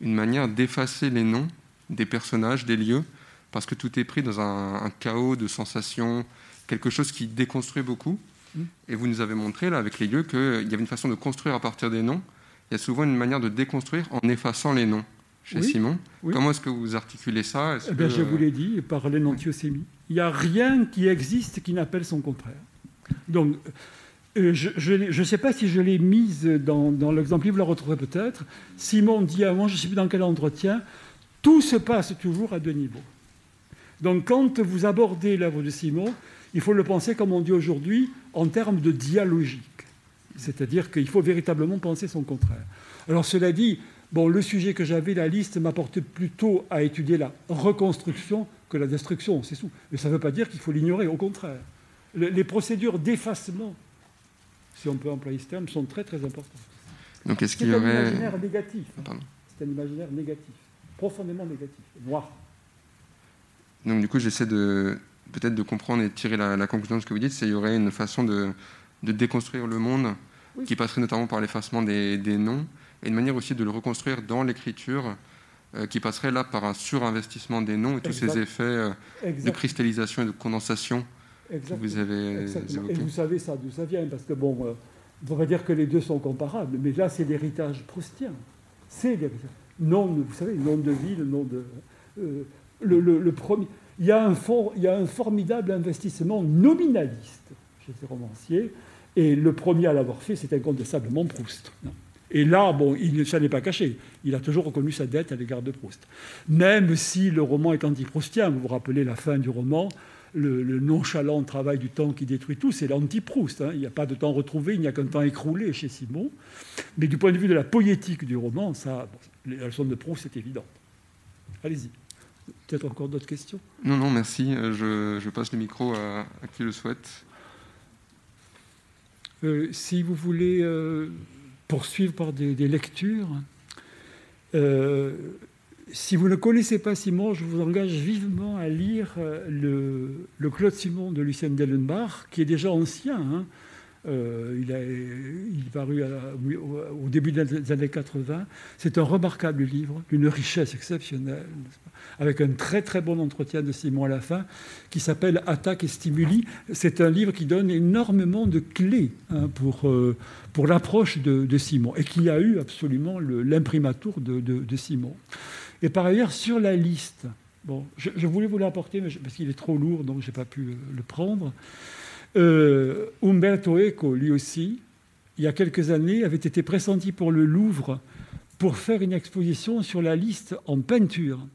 C: une manière d'effacer les noms des personnages, des lieux, parce que tout est pris dans un, chaos de sensations, quelque chose qui déconstruit beaucoup. Mm. Et vous nous avez montré, là, avec les lieux, qu'il y avait une façon de construire à partir des noms. Il y a souvent une manière de déconstruire en effaçant les noms chez Simon. Comment est-ce que vous articulez ça?
B: Eh bien, Je vous l'ai dit, par l'énantiosémie. Il n'y a rien qui existe qui n'appelle son contraire. Donc, euh, je ne sais pas si je l'ai mise dans, l'exemple, vous la retrouverez peut-être. Simon dit avant, je ne sais plus dans quel entretien, tout se passe toujours à deux niveaux. Donc quand vous abordez l'œuvre de Simon, il faut le penser, comme on dit aujourd'hui, en termes de dialogique. C'est-à-dire qu'il faut véritablement penser son contraire. Alors cela dit, bon, le sujet que j'avais, la liste, m'apportait plutôt à étudier la reconstruction que la destruction, c'est tout. Mais ça ne veut pas dire qu'il faut l'ignorer, au contraire. Les procédures d'effacement si on peut employer ce terme, sont très très importantes.
C: Donc est-ce qu'il y aurait...
B: un imaginaire négatif. C'est un imaginaire négatif, profondément négatif, noir.
C: Donc du coup, j'essaie de peut-être de comprendre et de tirer la, conclusion de ce que vous dites, c'est qu'il y aurait une façon de, de déconstruire le monde qui passerait notamment par l'effacement des, des, noms et une manière aussi de le reconstruire dans l'écriture euh, qui passerait là par un surinvestissement des noms et tous ces effets euh, de cristallisation et de condensation vous avez
B: Et vous savez ça d'où ça vient, parce que bon, euh, on va dire que les deux sont comparables, mais là c'est l'héritage proustien. C'est l'héritage. Nom, vous savez, nom de ville, nom de. Euh, le, premier. il y, a un il y a un formidable investissement nominaliste chez ces romanciers. Et le premier à l'avoir fait, c'est incontestablement Proust. Et là, bon, il ne s'en est pas caché. Il a toujours reconnu sa dette à l'égard de Proust. Même si le roman est anti-proustien, vous vous rappelez la fin du roman, le, nonchalant travail du temps qui détruit tout, c'est l'anti-Proust. Hein. Il n'y a pas de temps retrouvé, il n'y a qu'un temps écroulé chez Simon. Mais du point de vue de la poétique du roman, ça, la leçon de Proust est évidente. Allez-y. Peut-être encore d'autres questions?
C: Non, non, merci. Euh, je, passe le micro à, qui le souhaite.
B: Euh, si vous voulez euh, poursuivre par des, lectures, si vous ne connaissez pas Simon, je vous engage vivement à lire le, le Claude Simon de Lucien Dellenbach, qui est déjà ancien. Hein. Euh, il, a, il est paru au début des années 80. C'est un remarquable livre, d'une richesse exceptionnelle, avec un très très bon entretien de Simon à la fin, qui s'appelle Attaque et Stimuli. C'est un livre qui donne énormément de clés hein, pour, euh, pour l'approche de, Simon, et qui a eu absolument l'imprimatur de, Simon. Et par ailleurs, sur la liste, bon, je, voulais vous l'apporter, parce qu'il est trop lourd, donc je n'ai pas pu le prendre. Euh, Umberto Eco, lui aussi, il y a quelques années, avait été pressenti pour le Louvre pour faire une exposition sur la liste en peinture.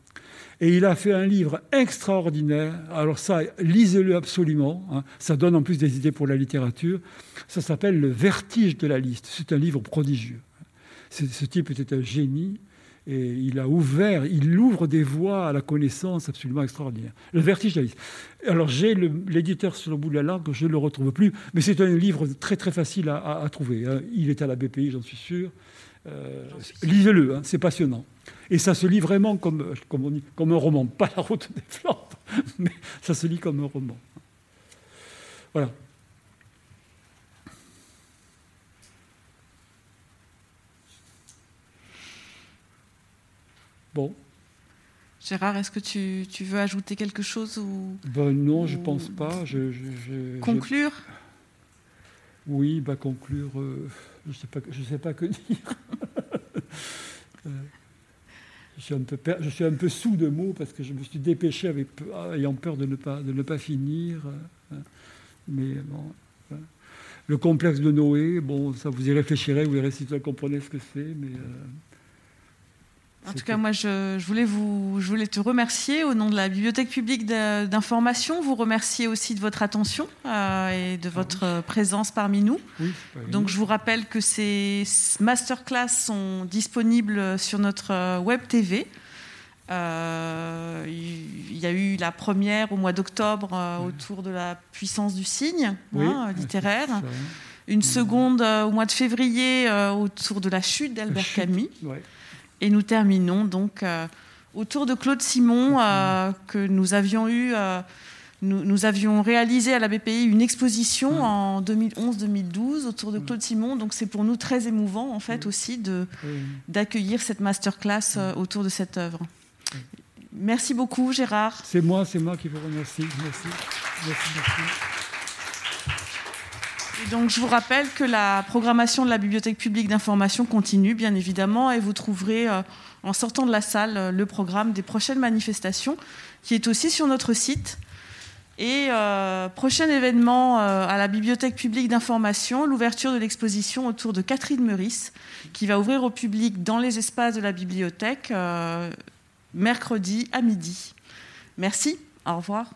B: Et il a fait un livre extraordinaire. Alors ça, lisez-le absolument. Hein. Ça donne en plus des idées pour la littérature. Ça s'appelle Le vertige de la liste. C'est un livre prodigieux. Ce type était un génie. Et il a ouvert, il ouvre des voies à la connaissance absolument extraordinaire. Le vertige. Alors j'ai l'éditeur sur le bout de la langue, je ne le retrouve plus, mais c'est un livre très très facile à, trouver. Hein. Il est à la BPI, j'en suis sûr. Euh, lisez-le, hein, c'est passionnant. Et ça se lit vraiment comme, comme, on dit, comme un roman, pas la route des Flandres, mais ça se lit comme un roman. Voilà. Bon.
A: Gérard, est-ce que tu, veux ajouter quelque chose ou
B: ben Non, je ne pense pas.
A: conclure?
B: Oui, bah conclure, euh, je ne sais, pas, sais pas que dire. Euh, je, suis un peu, je suis un peu sous de mots parce que je me suis dépêché avec, ayant peur de ne pas, de ne pas finir. Euh, mais bon, le complexe de Noé, bon, ça vous y réfléchirez, vous verrez si vous comprenez ce que c'est. Mais,
A: en tout cas, moi, je, voulais vous, je voulais te remercier au nom de la Bibliothèque publique d'information, vous remercier aussi de votre attention euh, et de votre ah présence parmi nous. Donc, je vous rappelle que ces masterclass sont disponibles sur notre euh, web TV. Euh, il y a eu la première au mois d'octobre autour de la puissance du signe hein, littéraire. Une seconde au mois de février autour de la chute d'Albert Camus. Et nous terminons donc euh, autour de Claude Simon, euh, que nous avions eu. Euh, nous, avions réalisé à la BPI une exposition en 2011-2012 autour de Claude Simon, donc c'est pour nous très émouvant en fait aussi de, d'accueillir cette masterclass autour de cette œuvre. Merci beaucoup Gérard.
B: C'est moi, c'est moi qui vous remercie. Merci. Merci, merci
A: je vous rappelle que la programmation de la Bibliothèque publique d'information continue, bien évidemment, et vous trouverez, euh, en sortant de la salle, euh, le programme des prochaines manifestations, qui est aussi sur notre site. Et euh, prochain événement à la Bibliothèque publique d'information, l'ouverture de l'exposition autour de Catherine Meurice, qui va ouvrir au public dans les espaces de la bibliothèque mercredi à midi. Merci, au revoir.